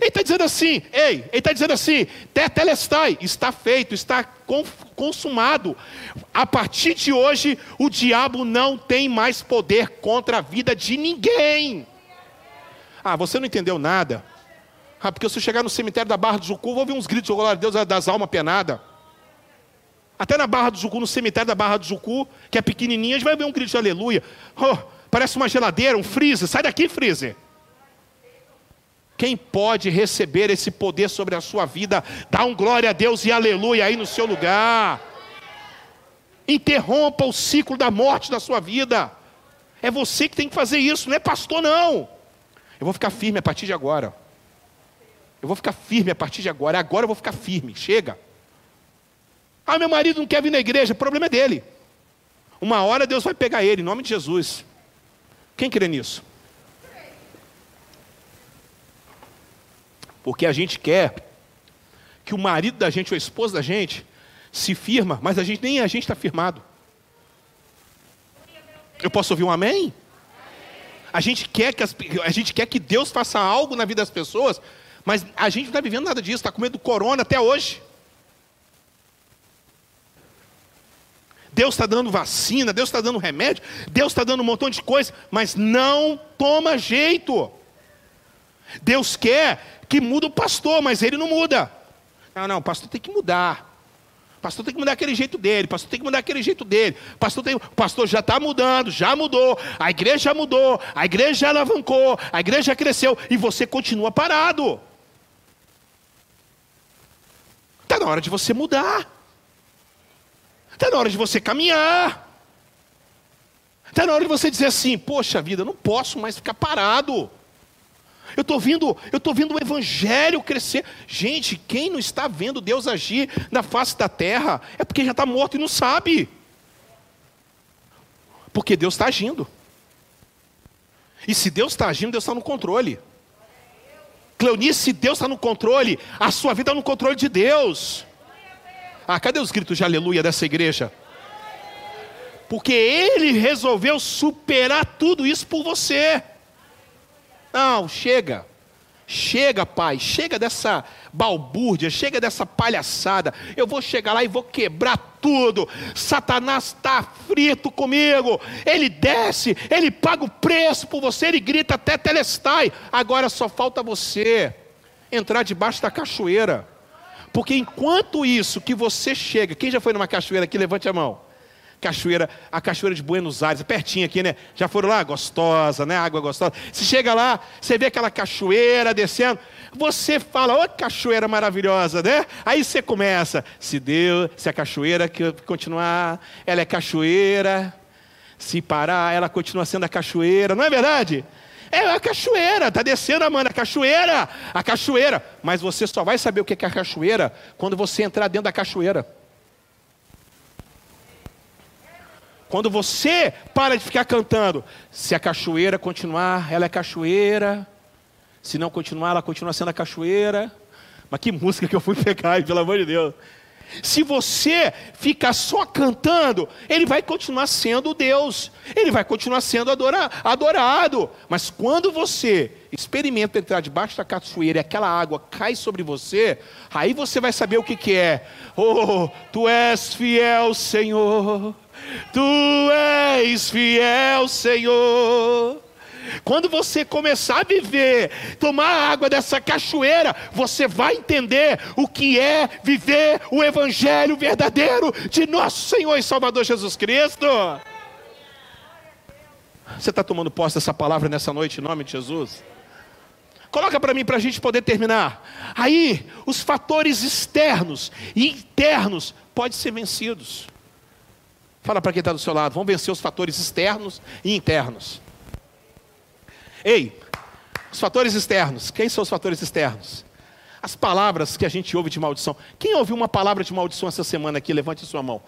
Ele está dizendo assim, ei, ele está dizendo assim, tetelestai, está feito, está consumado. A partir de hoje, o diabo não tem mais poder contra a vida de ninguém. Ah, você não entendeu nada. Ah, porque se eu chegar no cemitério da Barra do Jucu, vou ouvir uns gritos glória a Deus das almas penadas. Até na Barra do Jucu, no cemitério da Barra do Jucu, que é pequenininha, a gente vai ver um grito de aleluia. Oh, parece uma geladeira, um freezer. Sai daqui, freezer. Quem pode receber esse poder sobre a sua vida, dá um glória a Deus e aleluia aí no seu lugar. Interrompa o ciclo da morte da sua vida. É você que tem que fazer isso, não é pastor, não. Eu vou ficar firme a partir de agora. Eu vou ficar firme a partir de agora. Agora eu vou ficar firme. Chega. Ah, meu marido não quer vir na igreja. O problema é dele. Uma hora Deus vai pegar ele, em nome de Jesus. Quem crê nisso? Porque a gente quer que o marido da gente ou a esposa da gente se firma, mas a gente nem a gente está firmado. Eu posso ouvir um amém? A gente quer que as, a gente quer que Deus faça algo na vida das pessoas, mas a gente não está vivendo nada disso, está com medo do corona até hoje. Deus está dando vacina, Deus está dando remédio, Deus está dando um montão de coisa, mas não toma jeito. Deus quer que muda o pastor, mas ele não muda. Não, não, o pastor tem que mudar. O pastor tem que mudar aquele jeito dele, o pastor tem que mudar aquele jeito dele. O pastor, tem, o pastor já está mudando, já mudou, a igreja mudou, a igreja alavancou, a igreja cresceu, e você continua parado. Está na hora de você mudar. Está na hora de você caminhar. Está na hora de você dizer assim: Poxa vida, eu não posso mais ficar parado. Eu estou vendo, eu estou vendo o evangelho crescer. Gente, quem não está vendo Deus agir na face da terra é porque já está morto e não sabe. Porque Deus está agindo. E se Deus está agindo, Deus está no controle. Cleonice, se Deus está no controle, a sua vida está no controle de Deus. Ah, cadê os gritos de aleluia dessa igreja? Porque Ele resolveu superar tudo isso por você. Não, chega. Chega, pai, chega dessa balbúrdia, chega dessa palhaçada. Eu vou chegar lá e vou quebrar tudo. Satanás está frito comigo. Ele desce, ele paga o preço por você, ele grita até telestai. Agora só falta você entrar debaixo da cachoeira. Porque enquanto isso que você chega, quem já foi numa cachoeira aqui, levante a mão cachoeira, a cachoeira de Buenos Aires, é pertinho aqui, né? Já foram lá? Gostosa, né? Água gostosa. Você chega lá, você vê aquela cachoeira descendo, você fala, ô oh, cachoeira maravilhosa, né? Aí você começa, se Deus, se a cachoeira continuar, ela é cachoeira, se parar, ela continua sendo a cachoeira, não é verdade? É a cachoeira, está descendo a mano, a cachoeira, a cachoeira. Mas você só vai saber o que é a cachoeira quando você entrar dentro da cachoeira. Quando você para de ficar cantando, se a cachoeira continuar, ela é cachoeira. Se não continuar, ela continua sendo a cachoeira. Mas que música que eu fui pegar, [LAUGHS] pelo amor de Deus. Se você ficar só cantando, ele vai continuar sendo Deus, ele vai continuar sendo adorado. Mas quando você experimenta entrar debaixo da cachoeira e aquela água cai sobre você, aí você vai saber o que, que é. Oh, tu és fiel, Senhor. Tu és fiel, Senhor. Quando você começar a viver, tomar água dessa cachoeira, você vai entender o que é viver o Evangelho verdadeiro de nosso Senhor e Salvador Jesus Cristo. Você está tomando posse dessa palavra nessa noite, em nome de Jesus? Coloca para mim para a gente poder terminar. Aí, os fatores externos e internos podem ser vencidos. Fala para quem está do seu lado, vamos vencer os fatores externos e internos. Ei, os fatores externos, quem são os fatores externos? As palavras que a gente ouve de maldição. Quem ouviu uma palavra de maldição essa semana aqui? Levante sua mão.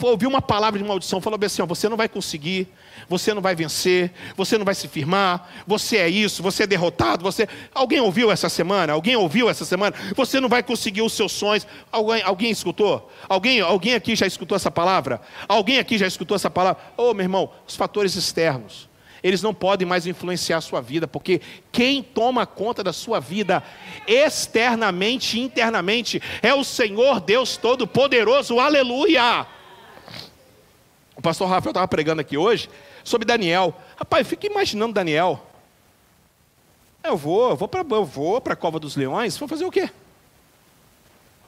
Ouviu uma palavra de maldição, falou assim: ó, você não vai conseguir, você não vai vencer, você não vai se firmar, você é isso, você é derrotado, você. Alguém ouviu essa semana? Alguém ouviu essa semana? Você não vai conseguir os seus sonhos. Alguém, alguém escutou? Alguém, alguém aqui já escutou essa palavra? Alguém aqui já escutou essa palavra? Ô oh, meu irmão, os fatores externos eles não podem mais influenciar a sua vida, porque quem toma conta da sua vida externamente e internamente é o Senhor Deus Todo-Poderoso, aleluia! O pastor Rafael estava pregando aqui hoje sobre Daniel. Rapaz, fica imaginando Daniel. Eu vou, eu vou para eu vou para a cova dos leões, vou fazer o quê?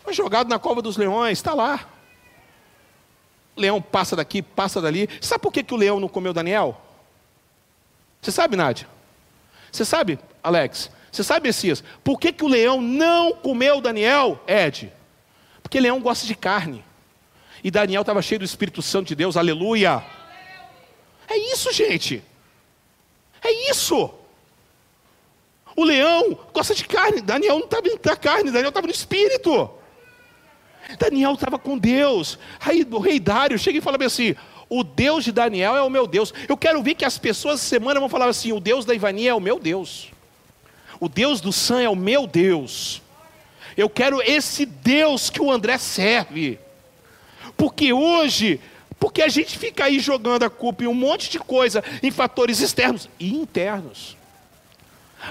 Foi jogado na cova dos leões, está lá. O leão passa daqui, passa dali. Sabe por que, que o leão não comeu Daniel? Você sabe, Nádia? Você sabe, Alex? Você sabe, Messias? Por que, que o leão não comeu Daniel, Ed? Porque leão gosta de carne. E Daniel estava cheio do Espírito Santo de Deus, aleluia. É isso, gente. É isso. O leão gosta de carne. Daniel não estava na carne, Daniel estava no Espírito. Daniel estava com Deus. Aí o rei Dário chega e fala assim: o Deus de Daniel é o meu Deus. Eu quero ver que as pessoas essa semana vão falar assim: o Deus da Ivania é o meu Deus. O Deus do Sam é o meu Deus. Eu quero esse Deus que o André serve. Porque hoje, porque a gente fica aí jogando a culpa em um monte de coisa, em fatores externos e internos.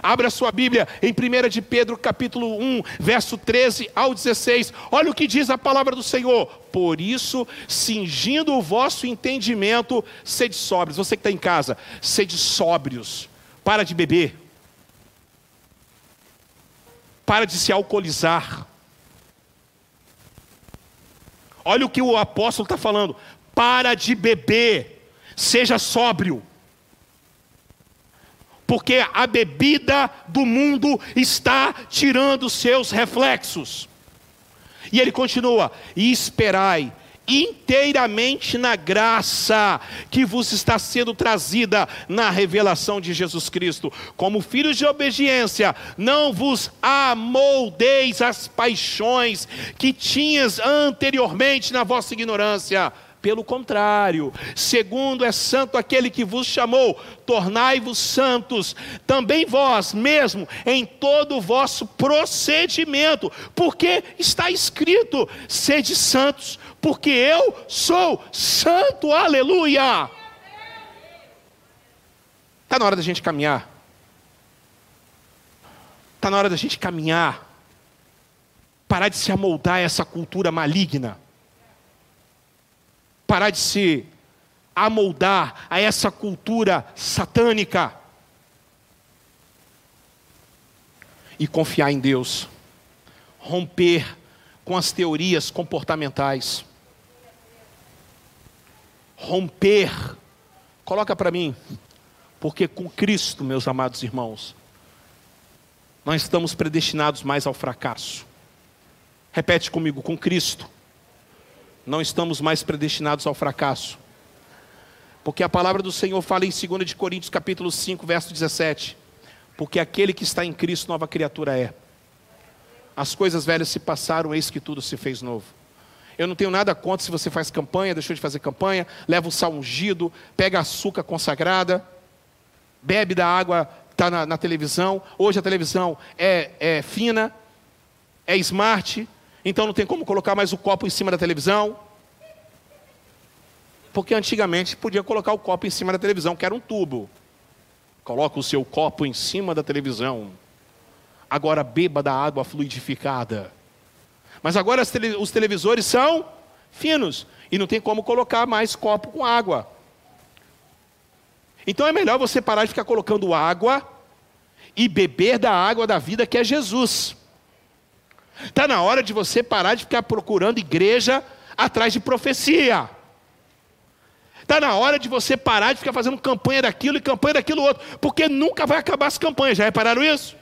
Abra sua Bíblia em 1 de Pedro, capítulo 1, verso 13 ao 16. Olha o que diz a palavra do Senhor. Por isso, cingindo o vosso entendimento, sede sóbrios. Você que está em casa, sede sóbrios. Para de beber. Para de se alcoolizar. Olha o que o apóstolo está falando. Para de beber. Seja sóbrio porque a bebida do mundo está tirando seus reflexos. E ele continua: e esperai inteiramente na graça que vos está sendo trazida na revelação de Jesus Cristo. Como filhos de obediência, não vos amoldeis as paixões que tinhas anteriormente na vossa ignorância. Pelo contrário, segundo é santo aquele que vos chamou, tornai-vos santos, também vós mesmo, em todo o vosso procedimento, porque está escrito: sede santos, porque eu sou santo, aleluia. Está na hora da gente caminhar. Está na hora da gente caminhar. Parar de se amoldar a essa cultura maligna. Parar de se amoldar a essa cultura satânica. E confiar em Deus. Romper com as teorias comportamentais romper. Coloca para mim, porque com Cristo, meus amados irmãos, nós estamos predestinados mais ao fracasso. Repete comigo, com Cristo, não estamos mais predestinados ao fracasso. Porque a palavra do Senhor fala em 2 de Coríntios capítulo 5, verso 17. Porque aquele que está em Cristo, nova criatura é. As coisas velhas se passaram, eis que tudo se fez novo. Eu não tenho nada contra se você faz campanha, deixou de fazer campanha, leva o sal ungido, pega açúcar consagrada, bebe da água, está na, na, televisão. Hoje a televisão é, é fina, é smart, então não tem como colocar mais o copo em cima da televisão. Porque antigamente podia colocar o copo em cima da televisão, que era um tubo. Coloca o seu copo em cima da televisão. Agora beba da água fluidificada. Mas agora os televisores são finos e não tem como colocar mais copo com água. Então é melhor você parar de ficar colocando água e beber da água da vida que é Jesus. Está na hora de você parar de ficar procurando igreja atrás de profecia. Está na hora de você parar de ficar fazendo campanha daquilo e campanha daquilo outro, porque nunca vai acabar as campanhas. Já repararam isso?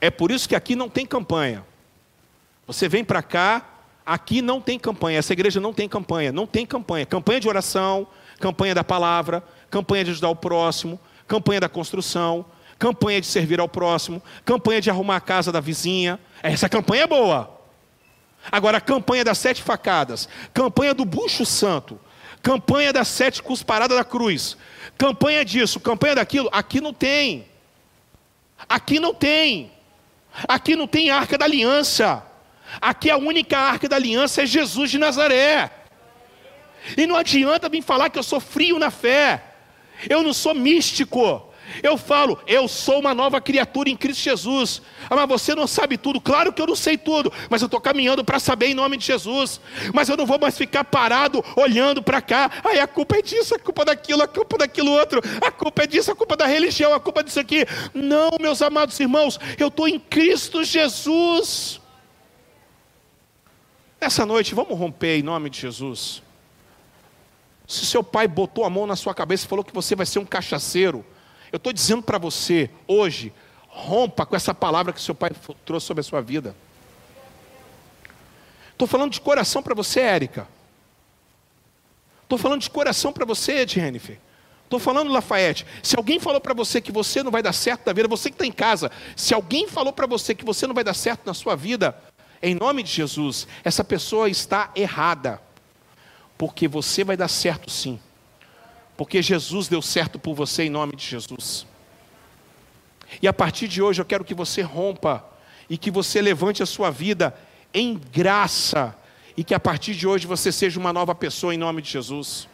É por isso que aqui não tem campanha. Você vem para cá, aqui não tem campanha. Essa igreja não tem campanha. Não tem campanha. Campanha de oração, campanha da palavra, campanha de ajudar o próximo, campanha da construção, campanha de servir ao próximo, campanha de arrumar a casa da vizinha. Essa campanha é boa. Agora, a campanha das sete facadas, campanha do bucho santo, campanha das sete cusparadas da cruz, campanha disso, campanha daquilo, aqui não tem. Aqui não tem. Aqui não tem arca da aliança. Aqui a única arca da aliança é Jesus de Nazaré. E não adianta vir falar que eu sou frio na fé. Eu não sou místico. Eu falo, eu sou uma nova criatura em Cristo Jesus. Ah, mas você não sabe tudo. Claro que eu não sei tudo, mas eu estou caminhando para saber em nome de Jesus. Mas eu não vou mais ficar parado olhando para cá. Aí a culpa é disso, a culpa daquilo, a culpa daquilo outro. A culpa é disso, a culpa da religião, a culpa disso aqui. Não, meus amados irmãos, eu estou em Cristo Jesus. Essa noite, vamos romper em nome de Jesus. Se seu pai botou a mão na sua cabeça e falou que você vai ser um cachaceiro, eu estou dizendo para você, hoje, rompa com essa palavra que seu pai trouxe sobre a sua vida. Estou falando de coração para você, Érica. Estou falando de coração para você, Jennifer. Estou falando, Lafayette. Se alguém falou para você que você não vai dar certo na vida, você que está em casa, se alguém falou para você que você não vai dar certo na sua vida, em nome de Jesus, essa pessoa está errada. Porque você vai dar certo sim porque Jesus deu certo por você em nome de Jesus. E a partir de hoje eu quero que você rompa e que você levante a sua vida em graça e que a partir de hoje você seja uma nova pessoa em nome de Jesus.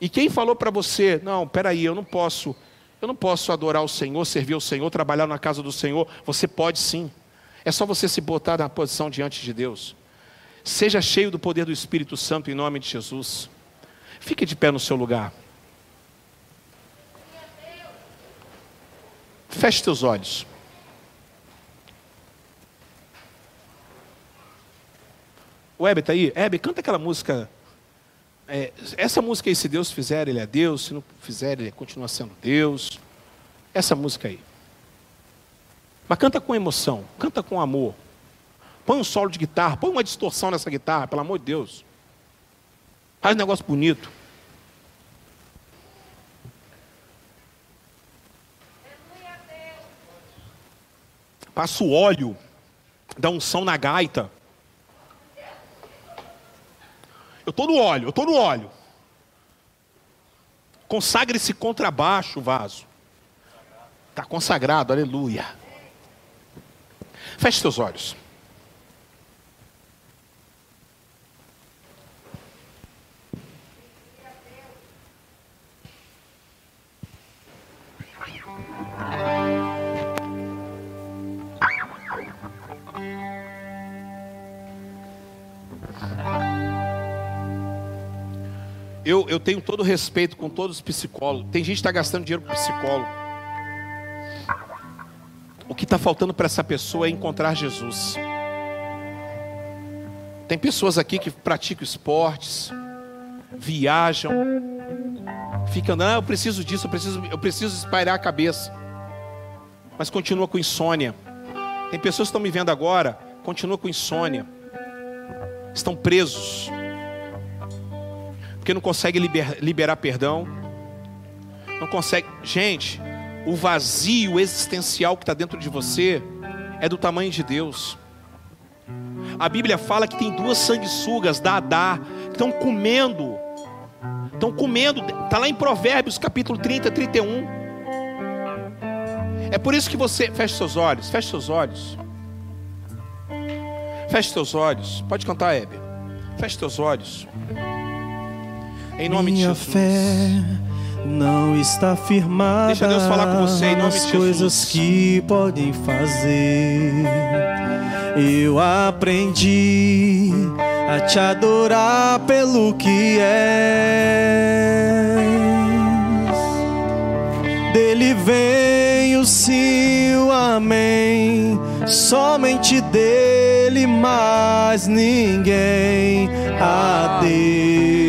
E quem falou para você, não, peraí, eu não posso, eu não posso adorar o Senhor, servir o Senhor, trabalhar na casa do Senhor, você pode sim. É só você se botar na posição diante de Deus. Seja cheio do poder do Espírito Santo em nome de Jesus. Fique de pé no seu lugar. Feche seus olhos. O Hebe está aí? Hebe, canta aquela música. É, essa música aí, se Deus fizer, Ele é Deus. Se não fizer, Ele continua sendo Deus. Essa música aí. Mas canta com emoção, canta com amor. Põe um solo de guitarra, põe uma distorção nessa guitarra, pelo amor de Deus. Faz um negócio bonito. Passa o óleo da unção na gaita. Eu estou no óleo, eu estou no óleo. Consagre esse contrabaixo, vaso. Está consagrado, aleluia. Feche seus olhos. Eu, eu tenho todo respeito com todos os psicólogos. Tem gente que está gastando dinheiro com psicólogo. O que está faltando para essa pessoa é encontrar Jesus. Tem pessoas aqui que praticam esportes, viajam, ficam, não, eu preciso disso, eu preciso, eu preciso espairar a cabeça. Mas continua com insônia. Tem pessoas que estão me vendo agora, continua com insônia. Estão presos porque não consegue liber, liberar perdão, não consegue. Gente, o vazio existencial que está dentro de você é do tamanho de Deus. A Bíblia fala que tem duas sanguessugas da Adá que estão comendo, estão comendo, está lá em Provérbios capítulo 30, 31. É por isso que você feche seus olhos, feche seus olhos. Feche seus olhos. Pode cantar, Heber. Feche seus olhos. Em nome Minha de Jesus. fé não está firmada Deixa Deus falar com você em nome nas de Jesus. coisas que podem fazer. Eu aprendi a te adorar pelo que és. Dele vem o sim, o amém. Somente dele, mais ninguém. A Deus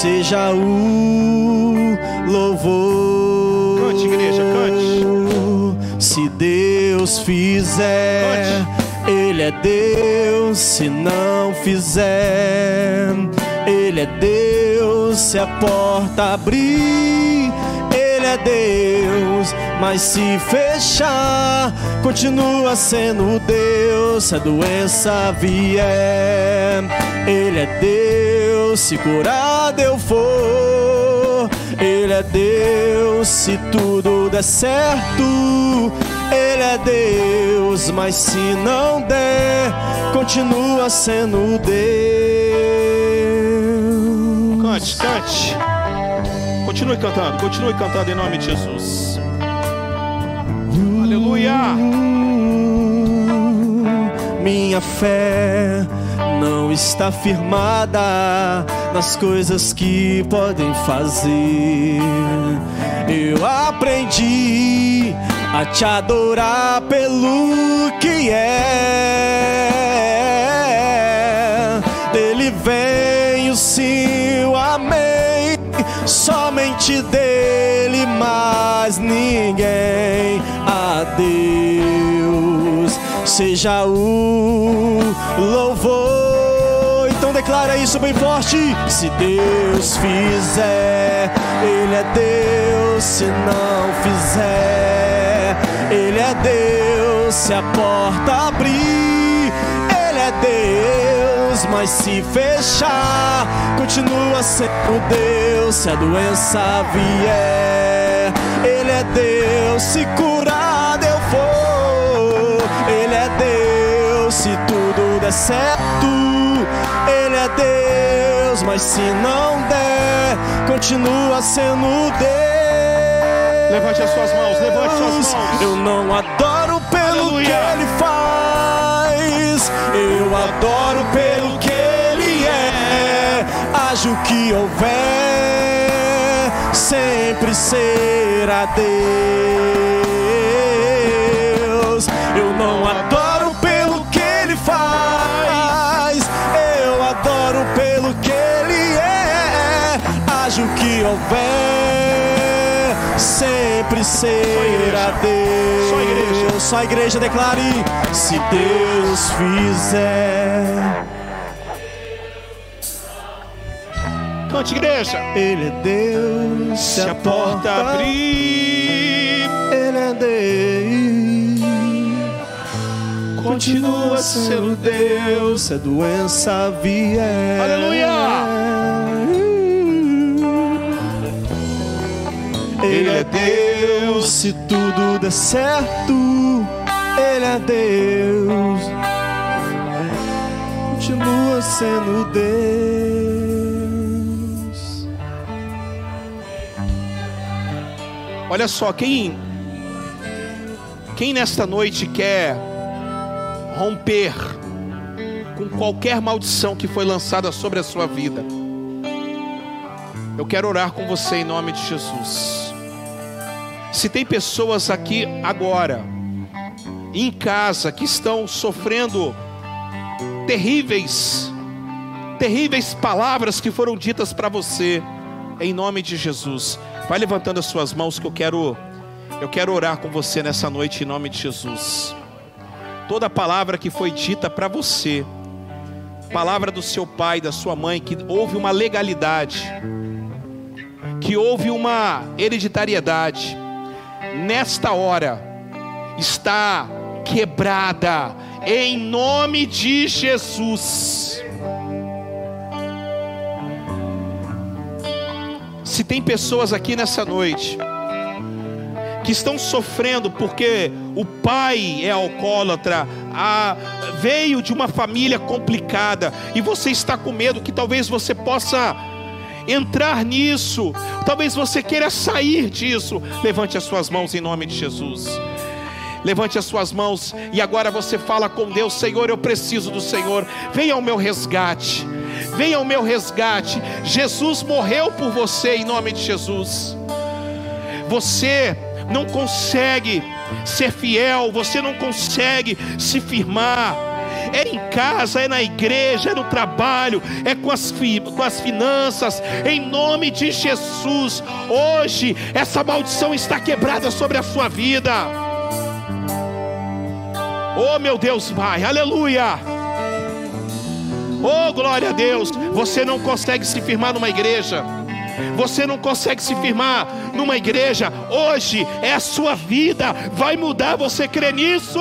seja o louvor. Cante, igreja, cante. Se Deus fizer, Ele é Deus. Se não fizer, Ele é Deus. Se a porta abrir, Ele é Deus. Mas se fechar, continua sendo Deus. Se a doença vier, Ele é Deus. Se curado eu for, Ele é Deus. Se tudo der certo, Ele é Deus. Mas se não der, continua sendo Deus. Cante, cante. Continue cantando, continue cantando em nome de Jesus. Aleluia. Minha fé não está firmada nas coisas que podem fazer. Eu aprendi a te adorar pelo que é. Dele vem o o amém. Somente dele, mais ninguém. A Deus seja o louvor. Declara isso bem forte. Se Deus fizer, Ele é Deus. Se não fizer, Ele é Deus. Se a porta abrir, Ele é Deus. Mas se fechar, continua sendo Deus. Se a doença vier, Ele é Deus. Se curado eu tudo der certo, Ele é Deus. Mas se não der, continua sendo Deus. Levante as suas mãos, levante suas mãos. Eu não adoro pelo Aleluia. que Ele faz, eu adoro pelo que Ele é. Haja o que houver, sempre será Deus. Eu não adoro que houver, sempre ser igreja. a Deus. Só a igreja. Só a igreja declare: se Deus fizer, Cante, igreja. Ele é Deus. Se a porta abrir, Ele é Deus. continua sendo Deus. Se a doença vier. Ele é Deus. Se tudo der certo, Ele é Deus. Continua sendo Deus. Olha só, quem quem nesta noite quer romper com qualquer maldição que foi lançada sobre a sua vida, eu quero orar com você em nome de Jesus. Se tem pessoas aqui agora, em casa, que estão sofrendo terríveis, terríveis palavras que foram ditas para você, em nome de Jesus, vai levantando as suas mãos que eu quero, eu quero orar com você nessa noite em nome de Jesus. Toda palavra que foi dita para você, palavra do seu pai, da sua mãe, que houve uma legalidade, que houve uma hereditariedade, nesta hora está quebrada em nome de Jesus. Se tem pessoas aqui nessa noite que estão sofrendo porque o pai é alcoólatra, a- veio de uma família complicada e você está com medo que talvez você possa entrar nisso, talvez você queira sair disso, levante as suas mãos em nome de Jesus. Levante as suas mãos e agora você fala com Deus: Senhor, eu preciso do Senhor. Venha ao meu resgate. Venha ao meu resgate. Jesus morreu por você em nome de Jesus. Você não consegue ser fiel, você não consegue se firmar. É em casa, é na igreja, é no trabalho, é com as, com as finanças, em nome de Jesus. Hoje, essa maldição está quebrada sobre a sua vida. Oh meu Deus, Pai, aleluia. Oh glória a Deus. Você não consegue se firmar numa igreja. Você não consegue se firmar numa igreja. Hoje é a sua vida. Vai mudar. Você crê nisso?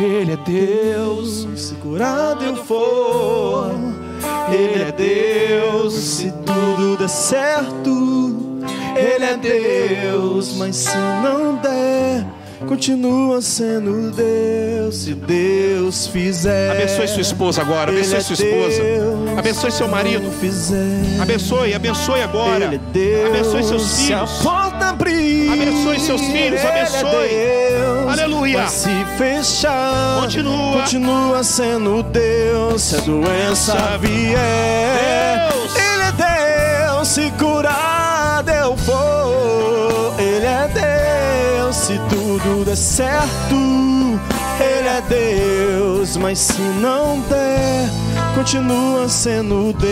Ele é Deus. Se curado eu for, Ele é Deus. Se tudo der certo, Ele é Deus. Mas se não der, continua sendo Deus. Se Deus fizer, Abençoe sua esposa agora. Abençoe é sua esposa. Deus. Abençoe seu marido. Fizer, Abençoe, abençoe agora. É Deus. Abençoe seus filhos. abrir, Abençoe seus filhos, é abençoe. Deus. Aleluia. Se fechar, Continua. continua sendo Deus. Se a doença vier, der certo, Ele é Deus. Mas se não der, continua sendo Deus.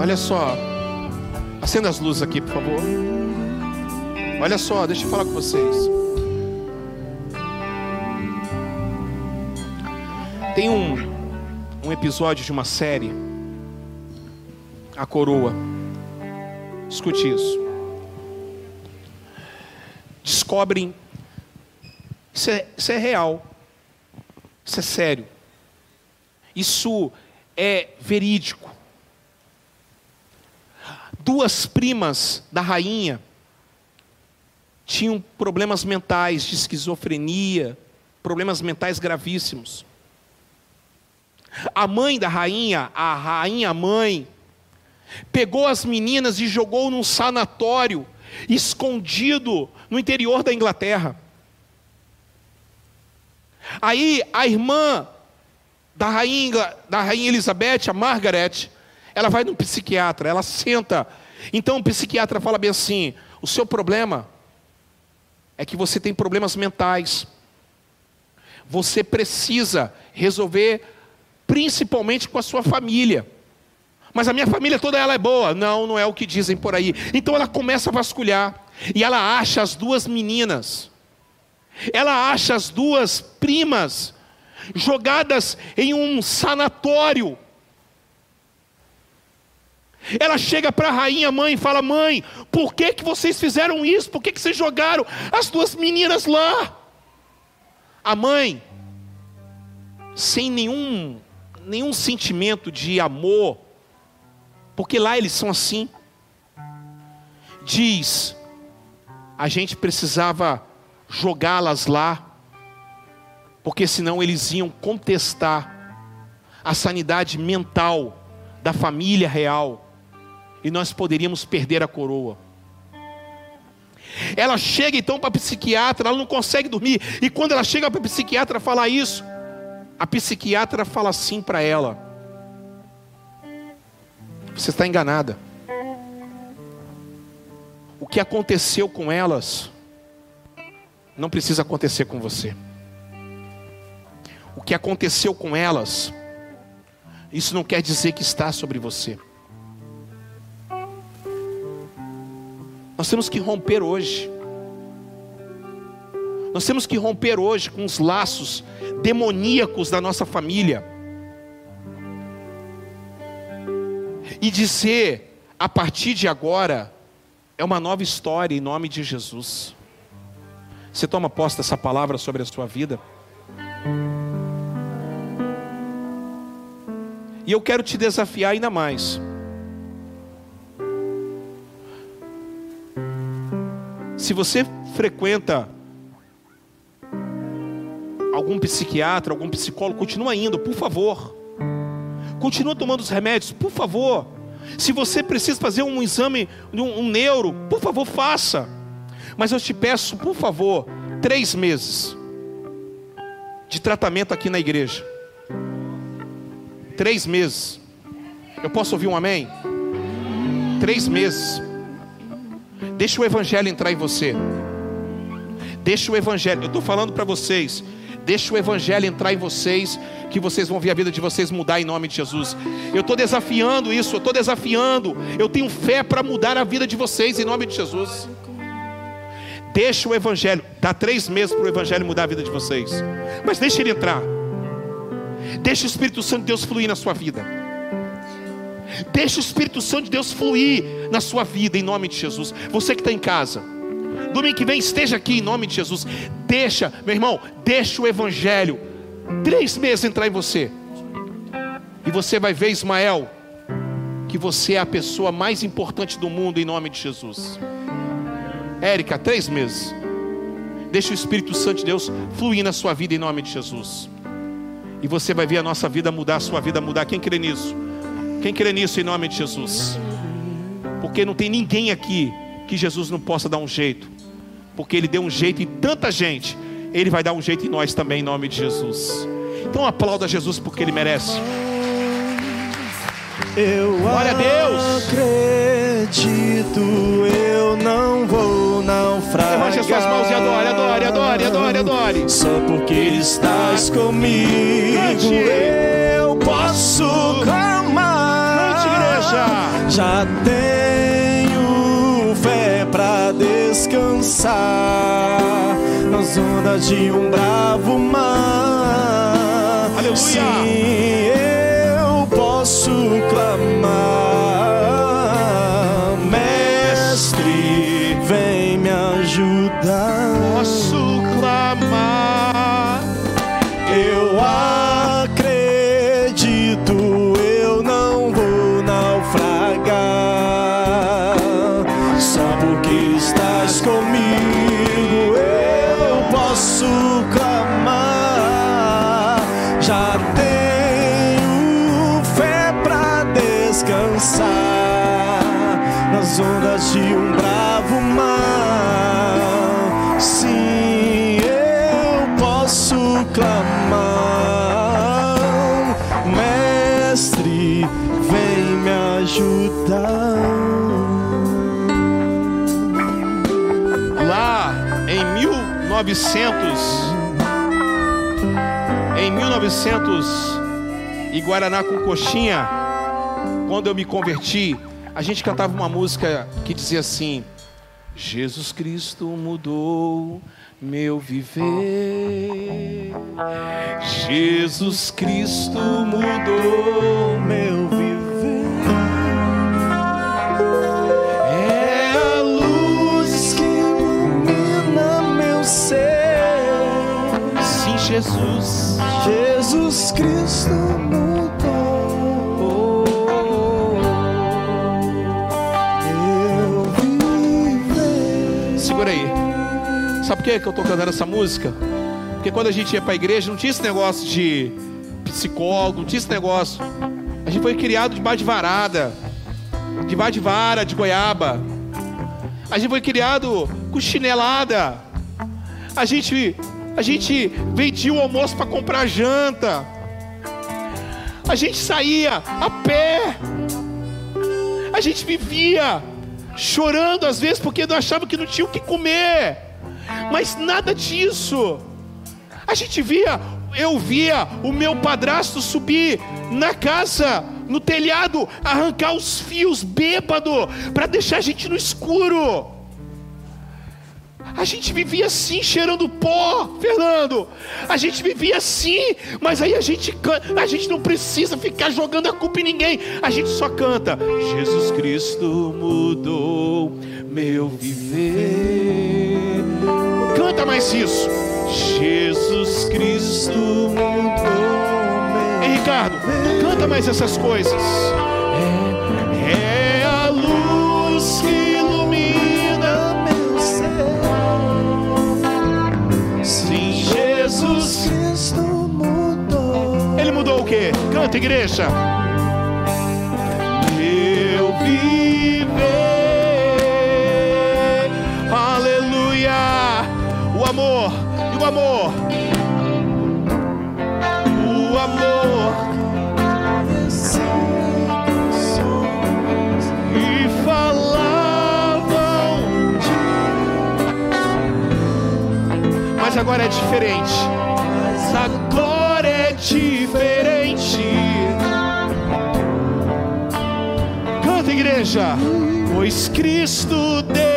Olha só. Acenda as luzes aqui, por favor. Olha só, deixa eu falar com vocês. Tem um, um episódio de uma série, A Coroa. Escute isso. Descobrem. Isso é, isso é real. Isso é sério. Isso é verídico duas primas da rainha tinham problemas mentais de esquizofrenia, problemas mentais gravíssimos. A mãe da rainha, a rainha mãe, pegou as meninas e jogou num sanatório escondido no interior da Inglaterra. Aí a irmã da rainha, da rainha Elizabeth, a Margaret, ela vai num psiquiatra, ela senta. Então o psiquiatra fala bem assim: o seu problema é que você tem problemas mentais. você precisa resolver principalmente com a sua família. Mas a minha família toda ela é boa. Não, não é o que dizem por aí. Então ela começa a vasculhar e ela acha as duas meninas. Ela acha as duas primas jogadas em um sanatório. Ela chega para a rainha mãe e fala: Mãe, por que, que vocês fizeram isso? Por que, que vocês jogaram as duas meninas lá? A mãe, sem nenhum, nenhum sentimento de amor, porque lá eles são assim, diz: a gente precisava jogá-las lá, porque senão eles iam contestar a sanidade mental da família real e nós poderíamos perder a coroa. Ela chega então para a psiquiatra, ela não consegue dormir, e quando ela chega para a psiquiatra falar isso, a psiquiatra fala assim para ela: Você está enganada. O que aconteceu com elas não precisa acontecer com você. O que aconteceu com elas, isso não quer dizer que está sobre você. Nós temos que romper hoje. Nós temos que romper hoje com os laços demoníacos da nossa família. E dizer, a partir de agora, é uma nova história em nome de Jesus. Você toma posse dessa palavra sobre a sua vida? E eu quero te desafiar ainda mais. Se você frequenta algum psiquiatra, algum psicólogo, continua indo, por favor. Continua tomando os remédios, por favor. Se você precisa fazer um exame, um, um neuro, por favor, faça. Mas eu te peço, por favor, três meses de tratamento aqui na igreja. Três meses. Eu posso ouvir um amém? Três meses. Deixa o evangelho entrar em você. Deixa o evangelho. Eu estou falando para vocês. Deixa o evangelho entrar em vocês, que vocês vão ver a vida de vocês mudar em nome de Jesus. Eu estou desafiando isso, eu estou desafiando. Eu tenho fé para mudar a vida de vocês em nome de Jesus. Deixa o Evangelho, dá três meses para o Evangelho mudar a vida de vocês. Mas deixa ele entrar. Deixa o Espírito Santo de Deus fluir na sua vida. Deixa o Espírito Santo de Deus fluir na sua vida, em nome de Jesus. Você que está em casa, domingo que vem esteja aqui em nome de Jesus. Deixa, meu irmão, deixa o Evangelho três meses entrar em você. E você vai ver, Ismael, que você é a pessoa mais importante do mundo em nome de Jesus. Érica, três meses. Deixa o Espírito Santo de Deus fluir na sua vida em nome de Jesus. E você vai ver a nossa vida mudar, a sua vida mudar. Quem crê nisso? Quem crê nisso em nome de Jesus? Porque não tem ninguém aqui que Jesus não possa dar um jeito. Porque Ele deu um jeito em tanta gente. Ele vai dar um jeito em nós também em nome de Jesus. Então aplauda Jesus porque Ele merece. Eu Glória a Deus. acredito, eu não vou naufragar. Levante as suas mãos e adore, adore, adore, adore, adore. Só porque estás comigo, Cante. eu posso clamar. Cante, igreja. Já tenho fé pra descansar nas ondas de um bravo mar. Aleluia. Sim, eu posso clamar, tenho fé pra descansar nas ondas de um bravo mar. Sim, eu posso clamar, Mestre, vem me ajudar. Lá em 1900 Em 1900 e Guaraná com coxinha, quando eu me converti, a gente cantava uma música que dizia assim: Jesus Cristo mudou meu viver. Jesus Cristo mudou Meu viver é a luz. que ilumina meu ser. Sim, Jesus. Jesus Cristo mudou meu viver. Segura aí. Sabe por que que eu tô cantando essa música? Porque quando a gente ia para a igreja, não tinha esse negócio de psicólogo, não tinha esse negócio. A gente foi criado debaixo de varada, debaixo de vara, de goiaba. A gente foi criado com chinelada. A gente, a gente vendia o almoço para comprar janta. A gente saía a pé. A gente vivia chorando às vezes porque não achava que não tinha o que comer. Mas nada disso. A gente via, eu via o meu padrasto subir na casa, no telhado, arrancar os fios bêbado para deixar a gente no escuro. A gente vivia assim, cheirando pó, Fernando. A gente vivia assim, mas aí a gente a gente não precisa ficar jogando a culpa em ninguém. A gente só canta: Jesus Cristo mudou meu viver. Canta mais isso. Jesus Cristo mudou. Ei, Ricardo, canta mais essas coisas. Canta, igreja. Meu viver. Aleluia. O amor. E o amor. O amor. E falavam. Mas agora é diferente. Agora igreja. Pois Cristo deu-me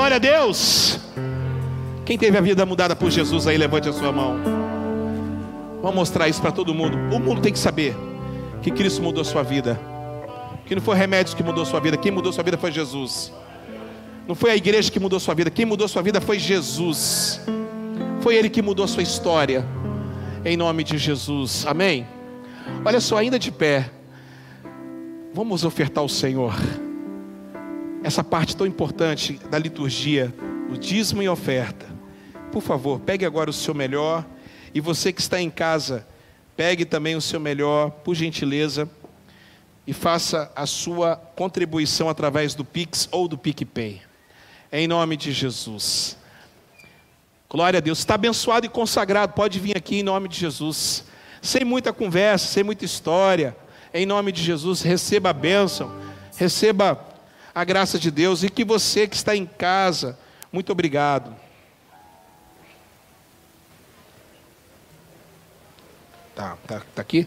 Glória a Deus. Quem teve a vida mudada por Jesus aí, levante a sua mão. Vamos mostrar isso para todo mundo. O mundo tem que saber que Cristo mudou sua vida. Que não foi remédios que mudou sua vida. Quem mudou sua vida foi Jesus. Não foi a igreja que mudou sua vida. Quem mudou sua vida foi Jesus. Foi Ele que mudou a sua história. Em nome de Jesus. Amém? Olha só, ainda de pé. Vamos ofertar ao Senhor. Essa parte tão importante da liturgia, o dízimo e oferta. Por favor, pegue agora o seu melhor. E você que está em casa, pegue também o seu melhor, por gentileza. E faça a sua contribuição através do Pix ou do PicPay. Em nome de Jesus. Glória a Deus. Está abençoado e consagrado. Pode vir aqui em nome de Jesus. Sem muita conversa, sem muita história. Em nome de Jesus, receba a bênção. Receba a graça de Deus. E que você que está em casa, muito obrigado. Tá, tá, tá aqui?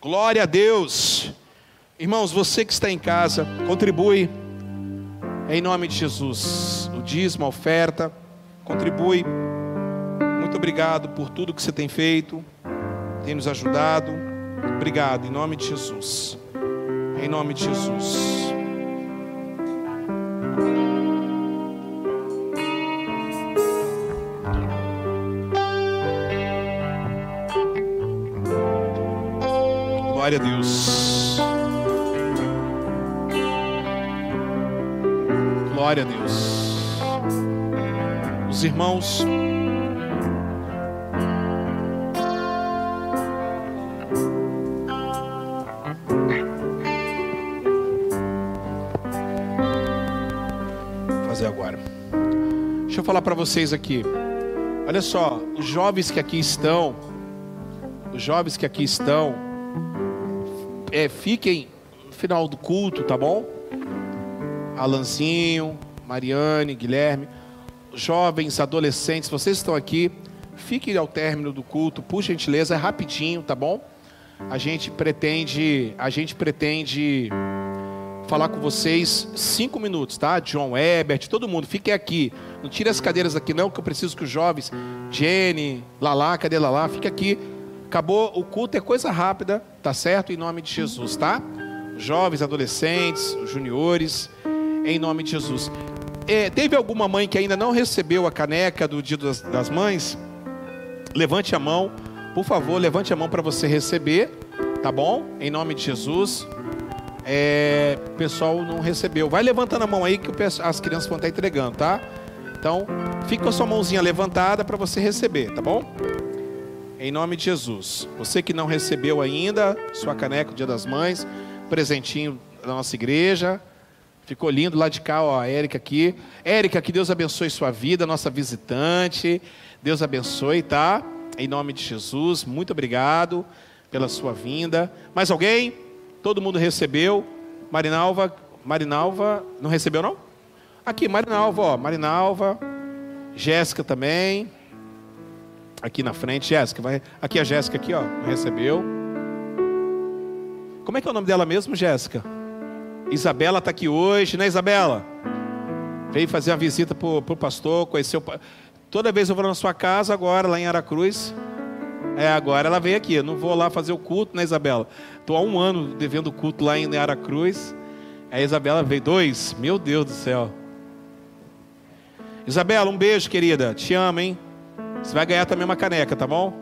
Glória a Deus. Irmãos, você que está em casa, contribui em nome de Jesus. O dízimo, a oferta, contribui. Muito obrigado por tudo que você tem feito, tem nos ajudado. Obrigado, em nome de Jesus. Em nome de Jesus. Glória a Deus. Glória a Deus. Os irmãos Deixa eu falar para vocês aqui. Olha só, os jovens que aqui estão, os jovens que aqui estão, é, fiquem no final do culto, tá bom? Alanzinho, Mariane, Guilherme, jovens, adolescentes, vocês estão aqui, fiquem ao término do culto, por gentileza, é rapidinho, tá bom? A gente pretende, a gente pretende falar com vocês cinco minutos, tá? John Ebert, todo mundo, fiquem aqui. Não tire as cadeiras aqui não, que eu preciso que os jovens, Jenny, Lala, cadê Lala? Fique aqui. Acabou o culto, é coisa rápida, tá certo? Em nome de Jesus, tá? Jovens, adolescentes, juniores, em nome de Jesus. É, teve alguma mãe que ainda não recebeu a caneca do Dia das, das Mães? Levante a mão, por favor, levante a mão para você receber, tá bom? Em nome de Jesus. É, o pessoal não recebeu. Vai levantando a mão aí que as crianças vão estar entregando, tá? Então, fica com a sua mãozinha levantada para você receber, tá bom? Em nome de Jesus. Você que não recebeu ainda sua caneca do Dia das Mães, presentinho da nossa igreja. Ficou lindo lá de cá, ó, a Érica aqui. Érica, que Deus abençoe sua vida, nossa visitante. Deus abençoe, tá? Em nome de Jesus. Muito obrigado pela sua vinda. Mais alguém? Todo mundo recebeu. Marinalva, Marinalva, não recebeu não? Aqui, Marinalva, ó, Marinalva. Jéssica também. Aqui na frente, Jéssica, vai. Aqui a Jéssica aqui, ó, não recebeu. Como é que é o nome dela mesmo, Jéssica? Isabela está aqui hoje, né, Isabela? Veio fazer uma visita pro, pro pastor, conheceu. o Toda vez eu vou na sua casa agora, lá em Aracruz. É, agora ela veio aqui. Eu não vou lá fazer o culto, né, Isabela? Estou há um ano devendo culto lá em Aracruz. Aí a Isabela veio. Dois? Meu Deus do céu. Isabela, um beijo, querida. Te amo, hein? Você vai ganhar também uma caneca, tá bom?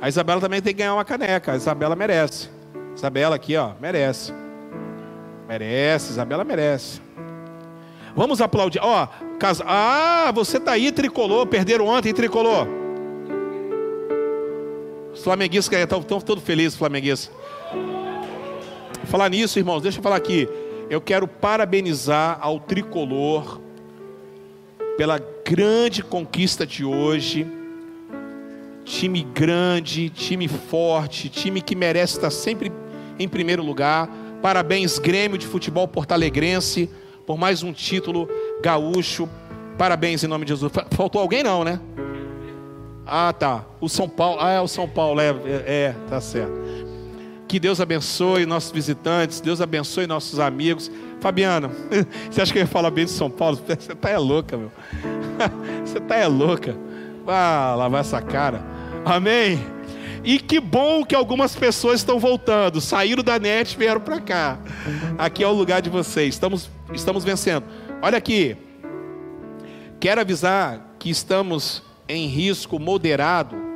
A Isabela também tem que ganhar uma caneca. A Isabela merece. Isabela aqui, ó, merece. Merece, Isabela merece. Vamos aplaudir. Ó, casa... Ah, você tá aí, tricolor. Perderam ontem, tricolor. Os flamenguistas estão tão, todos felizes, flamenguistas. Falar nisso, irmãos, deixa eu falar aqui. Eu quero parabenizar ao tricolor pela grande conquista de hoje. Time grande, time forte, time que merece estar sempre em primeiro lugar. Parabéns, Grêmio de Futebol Portalegrense, por mais um título gaúcho. Parabéns em nome de Jesus. Fa- Faltou alguém, não, né? Ah, tá. O São Paulo. Ah, é o São Paulo, é, é, é, tá certo. Que Deus abençoe nossos visitantes, Deus abençoe nossos amigos. Fabiana, [LAUGHS] você acha que eu ia falar bem de São Paulo? [LAUGHS] Você tá é louca, meu. [LAUGHS] Você tá é louca. Vá lavar essa cara. Amém? E que bom que algumas pessoas estão voltando. Saíram da net e vieram para cá. Aqui é o lugar de vocês. Estamos, estamos vencendo. Olha aqui. Quero avisar que estamos em risco moderado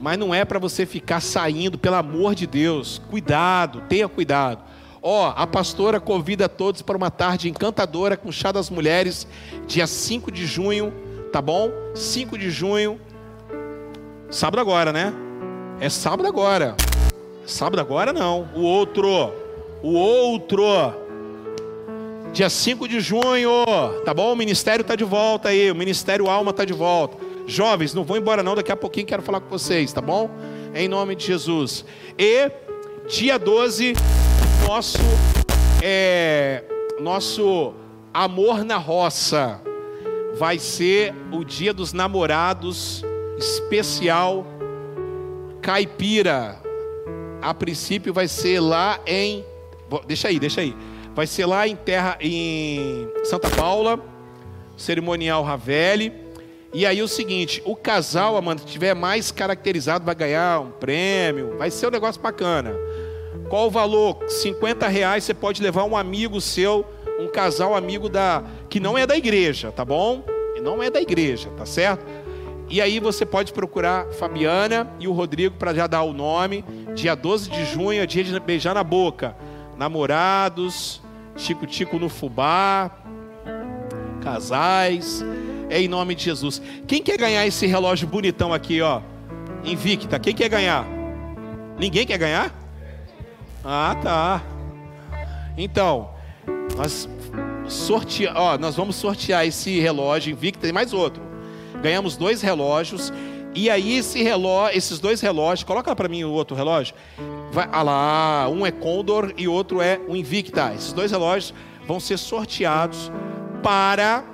mas não é para você ficar saindo, pelo amor de Deus. Cuidado, tenha cuidado. Ó, a pastora convida todos para uma tarde encantadora com chá das mulheres, dia 5 de junho, tá bom? 5 de junho. Sábado agora, né? É sábado agora. Sábado agora não. O outro. O outro. Dia 5 de junho, tá bom? O ministério tá de volta aí, o ministério Alma tá de volta. Jovens, não vão embora não, daqui a pouquinho quero falar com vocês, tá bom? Em nome de Jesus. E dia 12, nosso é, nosso amor na roça vai ser o dia dos namorados especial caipira. A princípio vai ser lá em Deixa aí, deixa aí. Vai ser lá em terra em Santa Paula, cerimonial Ravelli. E aí o seguinte, o casal, Amanda, que tiver mais caracterizado vai ganhar um prêmio, vai ser um negócio bacana. Qual o valor? 50 reais você pode levar um amigo seu, um casal amigo da que não é da igreja, tá bom? Não é da igreja, tá certo? E aí você pode procurar Fabiana e o Rodrigo para já dar o nome. Dia 12 de junho é dia de beijar na boca. Namorados, tico-tico no fubá, casais, é em nome de Jesus. Quem quer ganhar esse relógio bonitão aqui, ó? Invicta. Quem quer ganhar? Ninguém quer ganhar? Ah, tá. Então, nós sortear, ó, nós vamos sortear esse relógio Invicta e mais outro. Ganhamos dois relógios e aí esse relógio, esses dois relógios, coloca para mim o outro relógio. Vai, ah lá, um é Condor e outro é o Invicta. Esses dois relógios vão ser sorteados para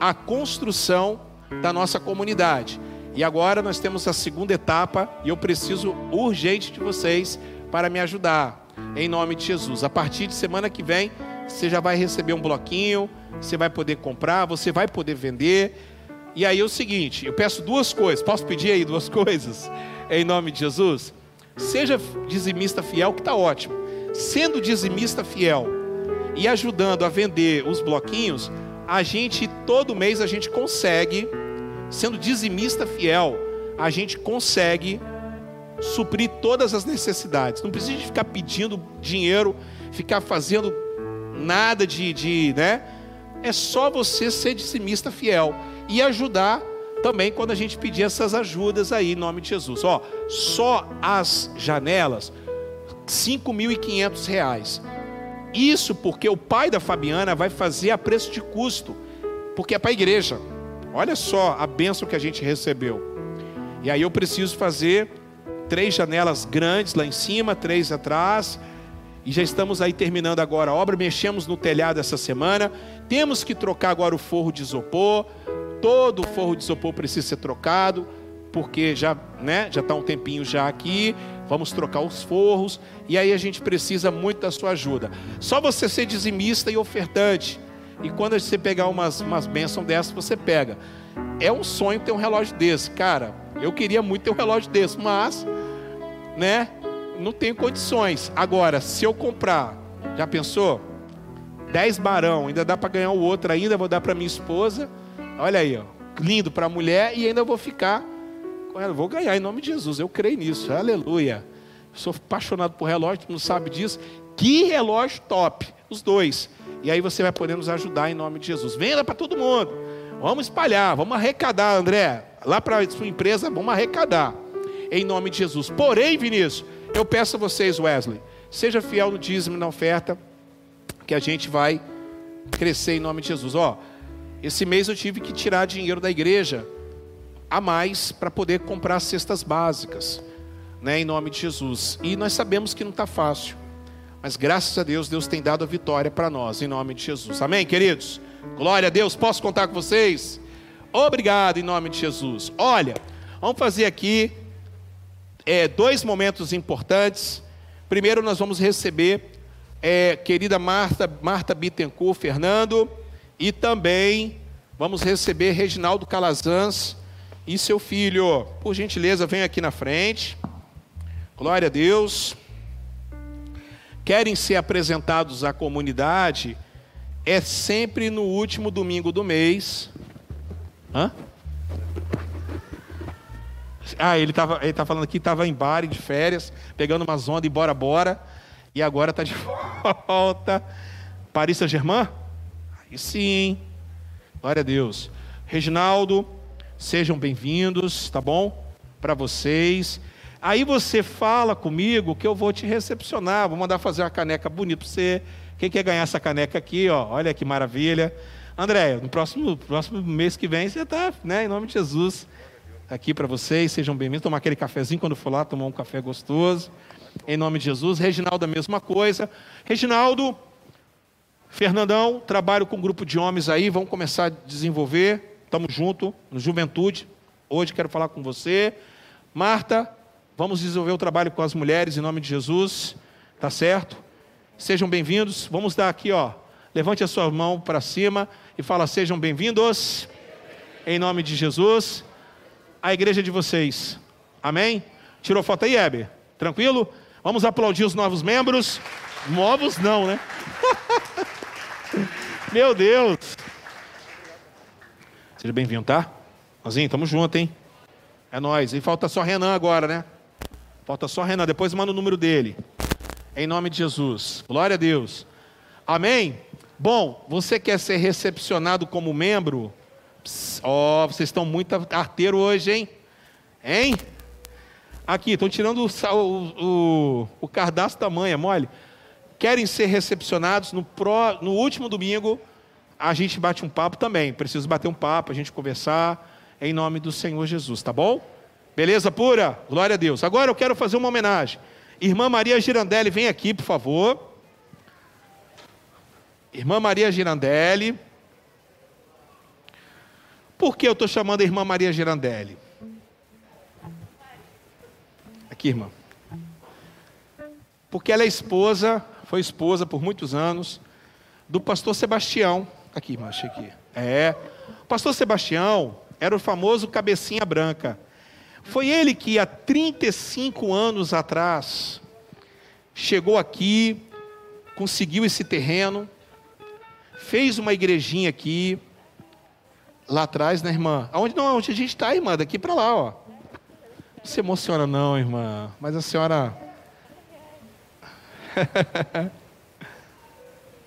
a construção da nossa comunidade. E agora nós temos a segunda etapa e eu preciso urgente de vocês para me ajudar. Em nome de Jesus. A partir de semana que vem, você já vai receber um bloquinho, você vai poder comprar, você vai poder vender. E aí é o seguinte, eu peço duas coisas. Posso pedir aí duas [LAUGHS] coisas? Em nome de Jesus? Seja dizimista fiel, que está ótimo. Sendo dizimista fiel e ajudando a vender os bloquinhos, a gente todo mês a gente consegue, sendo dizimista fiel, a gente consegue suprir todas as necessidades. Não precisa ficar pedindo dinheiro, ficar fazendo nada de, de, né? É só você ser dizimista fiel e ajudar também quando a gente pedir essas ajudas aí em nome de Jesus. Ó, só as janelas, R$ reais. Isso porque o pai da Fabiana vai fazer a preço de custo, porque é para a igreja. Olha só a bênção que a gente recebeu. E aí eu preciso fazer três janelas grandes lá em cima, três atrás. E já estamos aí terminando agora a obra. Mexemos no telhado essa semana. Temos que trocar agora o forro de isopor. Todo o forro de isopor precisa ser trocado, porque já né, já está um tempinho já aqui. Vamos trocar os forros. E aí a gente precisa muito da sua ajuda. Só você ser dizimista e ofertante. E quando você pegar umas, umas bênçãos dessas, você pega. É um sonho ter um relógio desse, cara. Eu queria muito ter um relógio desse, mas né? Não tenho condições. Agora, se eu comprar, já pensou? 10 barão, ainda dá para ganhar o outro ainda, vou dar para minha esposa. Olha aí, ó, lindo para a mulher e ainda vou ficar com. Vou ganhar em nome de Jesus, eu creio nisso. Aleluia. Sou apaixonado por relógio, tu não sabe disso. Que relógio top, os dois. E aí você vai poder nos ajudar em nome de Jesus. Venda para todo mundo. Vamos espalhar, vamos arrecadar, André. Lá para a sua empresa, vamos arrecadar em nome de Jesus. Porém, Vinícius, eu peço a vocês, Wesley, seja fiel no dízimo e na oferta, que a gente vai crescer em nome de Jesus. Ó, esse mês eu tive que tirar dinheiro da igreja a mais para poder comprar cestas básicas, né, em nome de Jesus. E nós sabemos que não está fácil, mas graças a Deus, Deus tem dado a vitória para nós, em nome de Jesus. Amém, queridos? Glória a Deus, posso contar com vocês? Obrigado, em nome de Jesus. Olha, vamos fazer aqui é, dois momentos importantes. Primeiro, nós vamos receber é, querida Marta, Marta Bittencourt Fernando e também vamos receber Reginaldo Calazans e seu filho. Por gentileza, vem aqui na frente. Glória a Deus. Querem ser apresentados à comunidade? É sempre no último domingo do mês. Hã? Ah, ele estava ele tá falando aqui, estava em bar de férias, pegando umas ondas e bora, bora. E agora está de [LAUGHS] volta. Paris Saint-Germain? Aí sim. Glória a Deus. Reginaldo, sejam bem-vindos, tá bom? Para vocês. Aí você fala comigo que eu vou te recepcionar, vou mandar fazer uma caneca bonita para você. Quem quer ganhar essa caneca aqui, ó? Olha que maravilha. André, no próximo, próximo mês que vem você está, né? Em nome de Jesus aqui para vocês, sejam bem-vindos. Tomar aquele cafezinho quando for lá, tomar um café gostoso. Em nome de Jesus. Reginaldo, a mesma coisa. Reginaldo, Fernandão, trabalho com um grupo de homens aí, vamos começar a desenvolver. Estamos juntos, no Juventude. Hoje quero falar com você. Marta, vamos desenvolver o trabalho com as mulheres em nome de Jesus. Tá certo? Sejam bem-vindos. Vamos dar aqui, ó. Levante a sua mão para cima e fala: sejam bem-vindos. Em nome de Jesus a igreja de vocês. Amém? Tirou foto aí, Heber? Tranquilo? Vamos aplaudir os novos membros. Novos não, né? [LAUGHS] Meu Deus. Seja bem-vindo, tá? Nozinho, tamo junto, hein? É nós. E falta só Renan agora, né? Falta só Renan, depois manda o número dele. Em nome de Jesus. Glória a Deus. Amém? Bom, você quer ser recepcionado como membro? Ó, oh, vocês estão muito arteiro hoje, hein? Hein? Aqui, estão tirando o, o, o, cardápio da manha, mole. Querem ser recepcionados no, pro, no último domingo? A gente bate um papo também. Preciso bater um papo, a gente conversar. Em nome do Senhor Jesus, tá bom? Beleza pura? Glória a Deus. Agora eu quero fazer uma homenagem. Irmã Maria Girandelli, vem aqui, por favor. Irmã Maria Girandelli. Por que eu estou chamando a irmã Maria Girandelli? Aqui, irmã. Porque ela é esposa, foi esposa por muitos anos, do pastor Sebastião. Aqui, irmã, achei aqui. É. Pastor Sebastião era o famoso cabecinha branca. Foi ele que há 35 anos atrás chegou aqui, conseguiu esse terreno, fez uma igrejinha aqui, lá atrás, né, irmã? Aonde não, onde a gente está, irmã? Daqui para lá, ó. Não se emociona não, irmã. Mas a senhora. [LAUGHS]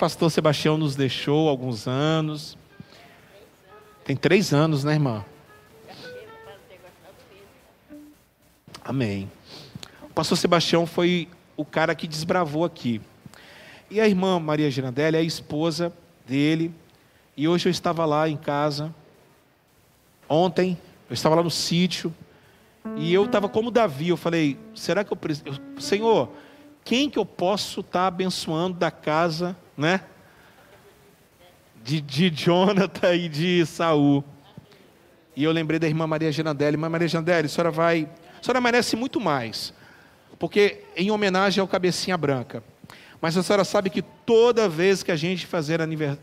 Pastor Sebastião nos deixou alguns anos. Tem três anos, né, irmã? Amém. O pastor Sebastião foi o cara que desbravou aqui. E a irmã Maria Girandelli é a esposa dele. E hoje eu estava lá em casa. Ontem, eu estava lá no sítio. E eu estava como Davi, eu falei, será que eu preciso. Senhor, quem que eu posso estar tá abençoando da casa, né? De, de Jonathan e de Saul. E eu lembrei da irmã Maria Girandelli. Irmã Maria Girandelli, a senhora vai. A senhora merece muito mais. Porque em homenagem ao Cabecinha Branca. Mas a senhora sabe que toda vez que a gente fazer,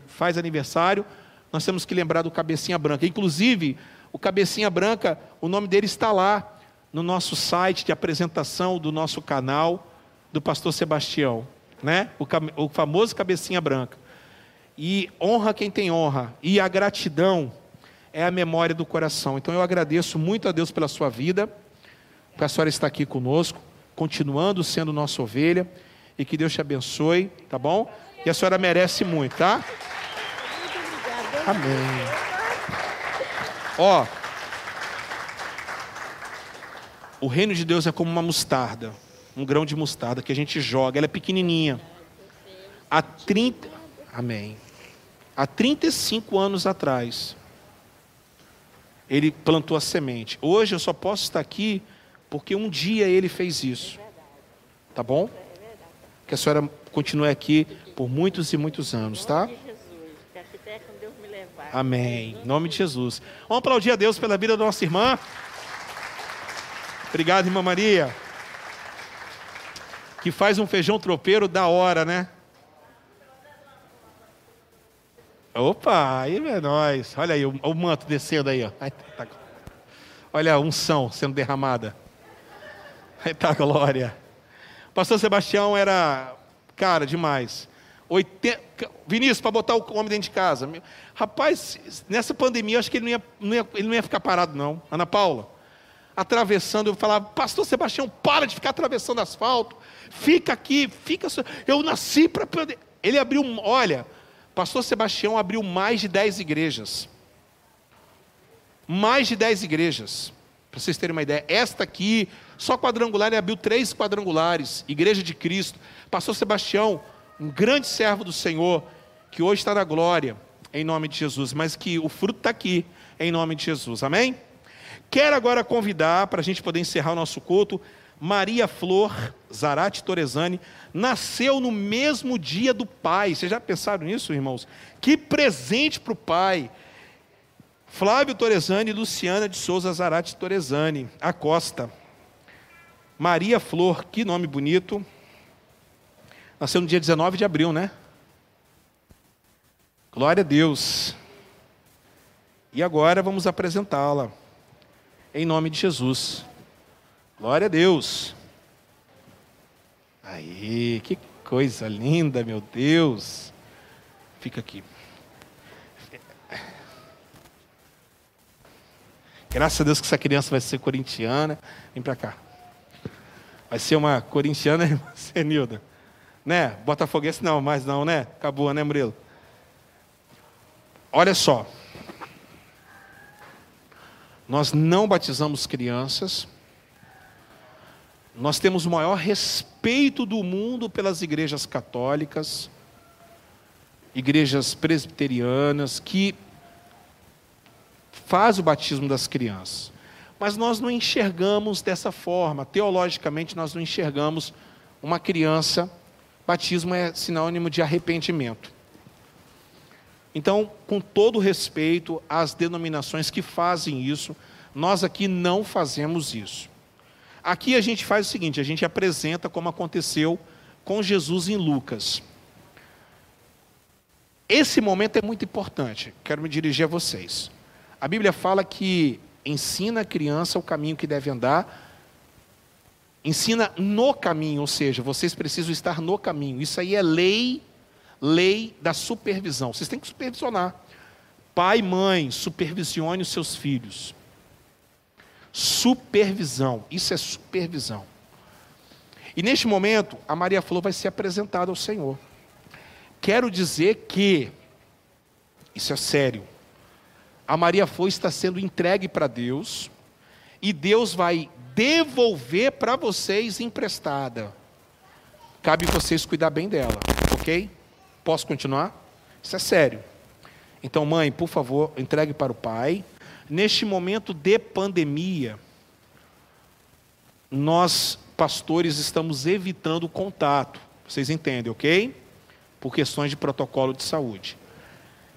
faz aniversário, nós temos que lembrar do Cabecinha Branca. Inclusive, o Cabecinha Branca, o nome dele está lá no nosso site de apresentação do nosso canal do pastor Sebastião, né? O, o famoso Cabecinha Branca. E honra quem tem honra, e a gratidão é a memória do coração. Então eu agradeço muito a Deus pela sua vida, porque a senhora está aqui conosco, continuando sendo nossa ovelha, e que Deus te abençoe, tá bom? E a senhora merece muito, tá? Amém. Ó, o reino de Deus é como uma mostarda, um grão de mostarda que a gente joga, ela é pequenininha. Há 30, amém. Há 35 anos atrás, ele plantou a semente. Hoje eu só posso estar aqui porque um dia ele fez isso. Tá bom? Que a senhora continue aqui por muitos e muitos anos, tá? Amém. Em nome de Jesus. Vamos aplaudir a Deus pela vida da nossa irmã. Obrigado, irmã Maria. Que faz um feijão tropeiro da hora, né? Opa, aí é nóis. Olha aí o, manto descendo aí, ó. Tá. Olha a unção sendo derramada. Aí tá glória. O pastor Sebastião era, cara, demais. 80, Vinícius, para botar o homem dentro de casa. Rapaz, nessa pandemia, acho que ele não, ia, não ia, ele não ia ficar parado, não. Ana Paula, atravessando, eu falava, pastor Sebastião, para de ficar atravessando asfalto. Fica aqui, fica. Eu nasci para. Ele abriu, olha, pastor Sebastião abriu mais de 10 igrejas. Mais de 10 igrejas. Para vocês terem uma ideia. Esta aqui, só quadrangular, ele abriu três quadrangulares. Igreja de Cristo. Pastor Sebastião um grande servo do Senhor, que hoje está na glória, em nome de Jesus, mas que o fruto está aqui, em nome de Jesus, amém? Quero agora convidar, para a gente poder encerrar o nosso culto, Maria Flor Zarate Torezani, nasceu no mesmo dia do pai. Vocês já pensaram nisso, irmãos? Que presente para o pai. Flávio Torezani e Luciana de Souza Zarate Torezani, Acosta. Maria Flor, que nome bonito. Nasceu no dia 19 de abril, né? Glória a Deus. E agora vamos apresentá-la. Em nome de Jesus. Glória a Deus. Aí, que coisa linda, meu Deus. Fica aqui. Graças a Deus que essa criança vai ser corintiana. Vem para cá. Vai ser uma corintiana, [LAUGHS] né, Senilda? Né? Botafoguense não, mas não, né? Acabou, né, Murilo? Olha só. Nós não batizamos crianças. Nós temos o maior respeito do mundo pelas igrejas católicas, igrejas presbiterianas, que faz o batismo das crianças. Mas nós não enxergamos dessa forma. Teologicamente, nós não enxergamos uma criança. Batismo é sinônimo de arrependimento. Então, com todo respeito às denominações que fazem isso, nós aqui não fazemos isso. Aqui a gente faz o seguinte: a gente apresenta como aconteceu com Jesus em Lucas. Esse momento é muito importante, quero me dirigir a vocês. A Bíblia fala que ensina a criança o caminho que deve andar, ensina no caminho, ou seja, vocês precisam estar no caminho. Isso aí é lei, lei da supervisão. Vocês têm que supervisionar. Pai, mãe, supervisione os seus filhos. Supervisão, isso é supervisão. E neste momento, a Maria Flor vai ser apresentada ao Senhor. Quero dizer que, isso é sério, a Maria Flor está sendo entregue para Deus, e Deus vai devolver para vocês emprestada. Cabe vocês cuidar bem dela, ok? Posso continuar? Isso é sério. Então, mãe, por favor, entregue para o pai. Neste momento de pandemia, nós, pastores, estamos evitando o contato. Vocês entendem, ok? Por questões de protocolo de saúde.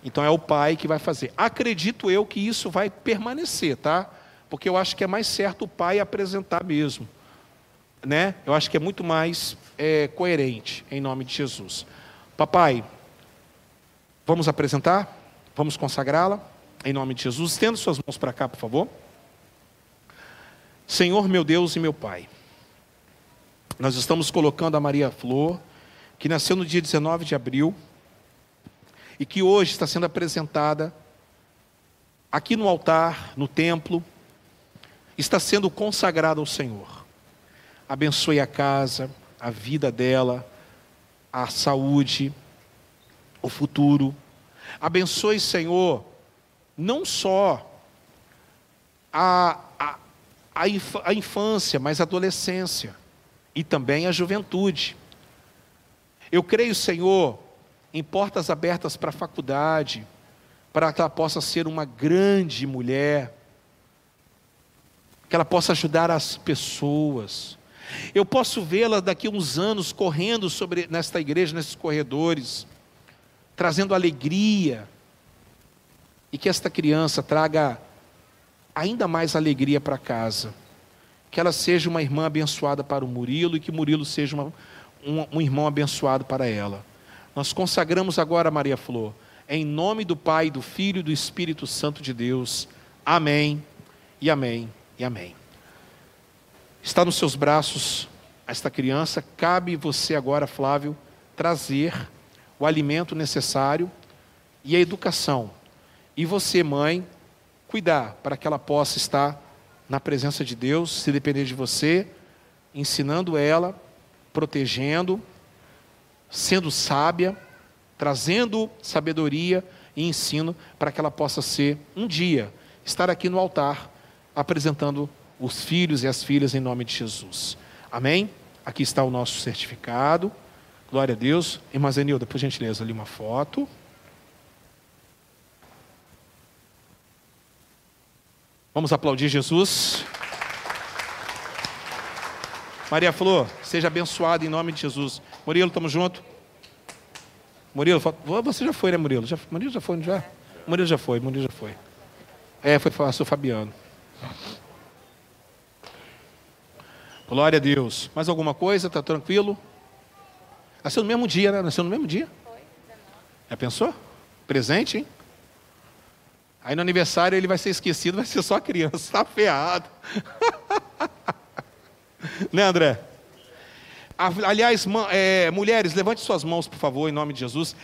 Então é o pai que vai fazer. Acredito eu que isso vai permanecer, tá? Porque eu acho que é mais certo o pai apresentar mesmo. Né? Eu acho que é muito mais é, coerente, em nome de Jesus. Papai, vamos apresentar? Vamos consagrá-la? Em nome de Jesus. Estenda suas mãos para cá, por favor. Senhor, meu Deus e meu Pai, nós estamos colocando a Maria Flor, que nasceu no dia 19 de abril, e que hoje está sendo apresentada aqui no altar, no templo, está sendo consagrada ao Senhor. Abençoe a casa, a vida dela, a saúde, o futuro. Abençoe, Senhor, não só a, a, a, infância, mas a adolescência e também a juventude. Eu creio, Senhor, em portas abertas para a faculdade, para que ela possa ser uma grande mulher, que ela possa ajudar as pessoas. Eu posso vê-la daqui a uns anos correndo sobre nesta igreja, nesses corredores, trazendo alegria, e que esta criança traga ainda mais alegria para casa. Que ela seja uma irmã abençoada para o Murilo e que Murilo seja uma, um, um irmão abençoado para ela. Nós consagramos agora Maria Flor, em nome do Pai, do Filho e do Espírito Santo de Deus. Amém, e amém, e amém. Está nos seus braços esta criança, cabe você agora, Flávio, trazer o alimento necessário e a educação. E você, mãe, cuidar para que ela possa estar na presença de Deus, se depender de você, ensinando ela, protegendo, sendo sábia, trazendo sabedoria e ensino para que ela possa ser, um dia, estar aqui no altar, apresentando os filhos e as filhas em nome de Jesus. Amém? Aqui está o nosso certificado. Glória a Deus. Irmã Zenilda, por gentileza, ali uma foto. Vamos aplaudir Jesus. Maria Flor, seja abençoada em nome de Jesus. Murilo, estamos junto. Murilo, você já foi, né, Murilo? Já, Murilo já foi, já? Murilo já foi, Murilo já foi. É, foi o Fabiano. Glória a Deus. Mais alguma coisa? Está tranquilo? Nasceu no mesmo dia, né? Nasceu no mesmo dia? Já pensou? Presente, hein? Aí no aniversário ele vai ser esquecido, vai ser só criança. Está ferrado. [LAUGHS] né, André? Aliás, é, mulheres, levante suas mãos, por favor, em nome de Jesus.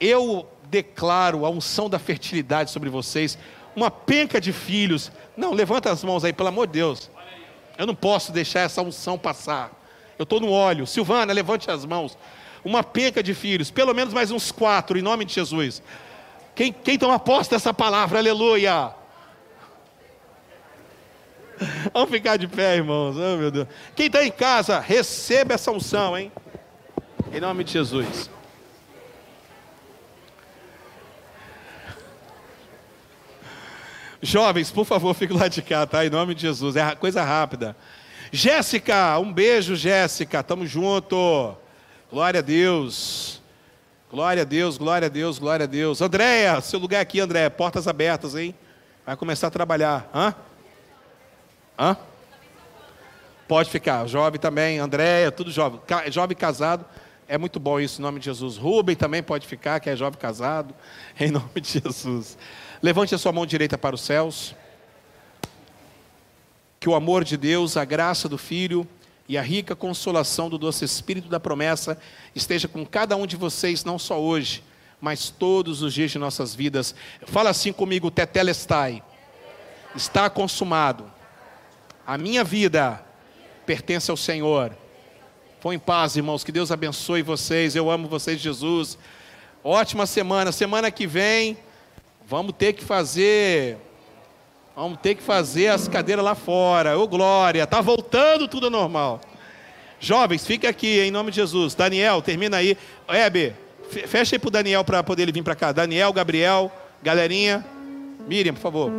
Eu declaro a unção da fertilidade sobre vocês, uma penca de filhos. Não, levanta as mãos aí, pelo amor de Deus. Eu não posso deixar essa unção passar. Eu estou no óleo. Silvana, levante as mãos. Uma penca de filhos, pelo menos mais uns quatro, em nome de Jesus. Quem, quem toma posse dessa palavra, aleluia. Vamos ficar de pé, irmãos. Oh, meu Deus. Quem está em casa, receba essa unção, hein? Em nome de Jesus. Jovens, por favor, fique lá de cá, tá? Em nome de Jesus. É coisa rápida. Jéssica, um beijo, Jéssica. Tamo junto. Glória a Deus. Glória a Deus, glória a Deus, glória a Deus. Andréia, seu lugar aqui, Andréia. Portas abertas, hein? Vai começar a trabalhar. Hã? Hã? Pode ficar. Jovem também, Andréia, tudo jovem. Jovem casado. É muito bom isso, em nome de Jesus. Rubem também pode ficar, que é jovem casado. [LAUGHS] Em nome de Jesus. Levante a sua mão direita para os céus. Que o amor de Deus, a graça do Filho e a rica consolação do doce Espírito da promessa esteja com cada um de vocês, não só hoje, mas todos os dias de nossas vidas. Fala assim comigo, tetelestai. Está consumado. A minha vida pertence ao Senhor. Foi em paz, irmãos. Que Deus abençoe vocês. Eu amo vocês, Jesus. Ótima semana. Semana que vem Vamos ter que fazer. Vamos ter que fazer as cadeiras lá fora. Ô glória, tá voltando tudo normal. Jovens, fique aqui em nome de Jesus. Daniel, termina aí. Hebe, fecha aí pro Daniel para poder ele vir para cá. Daniel, Gabriel, galerinha. Miriam, por favor.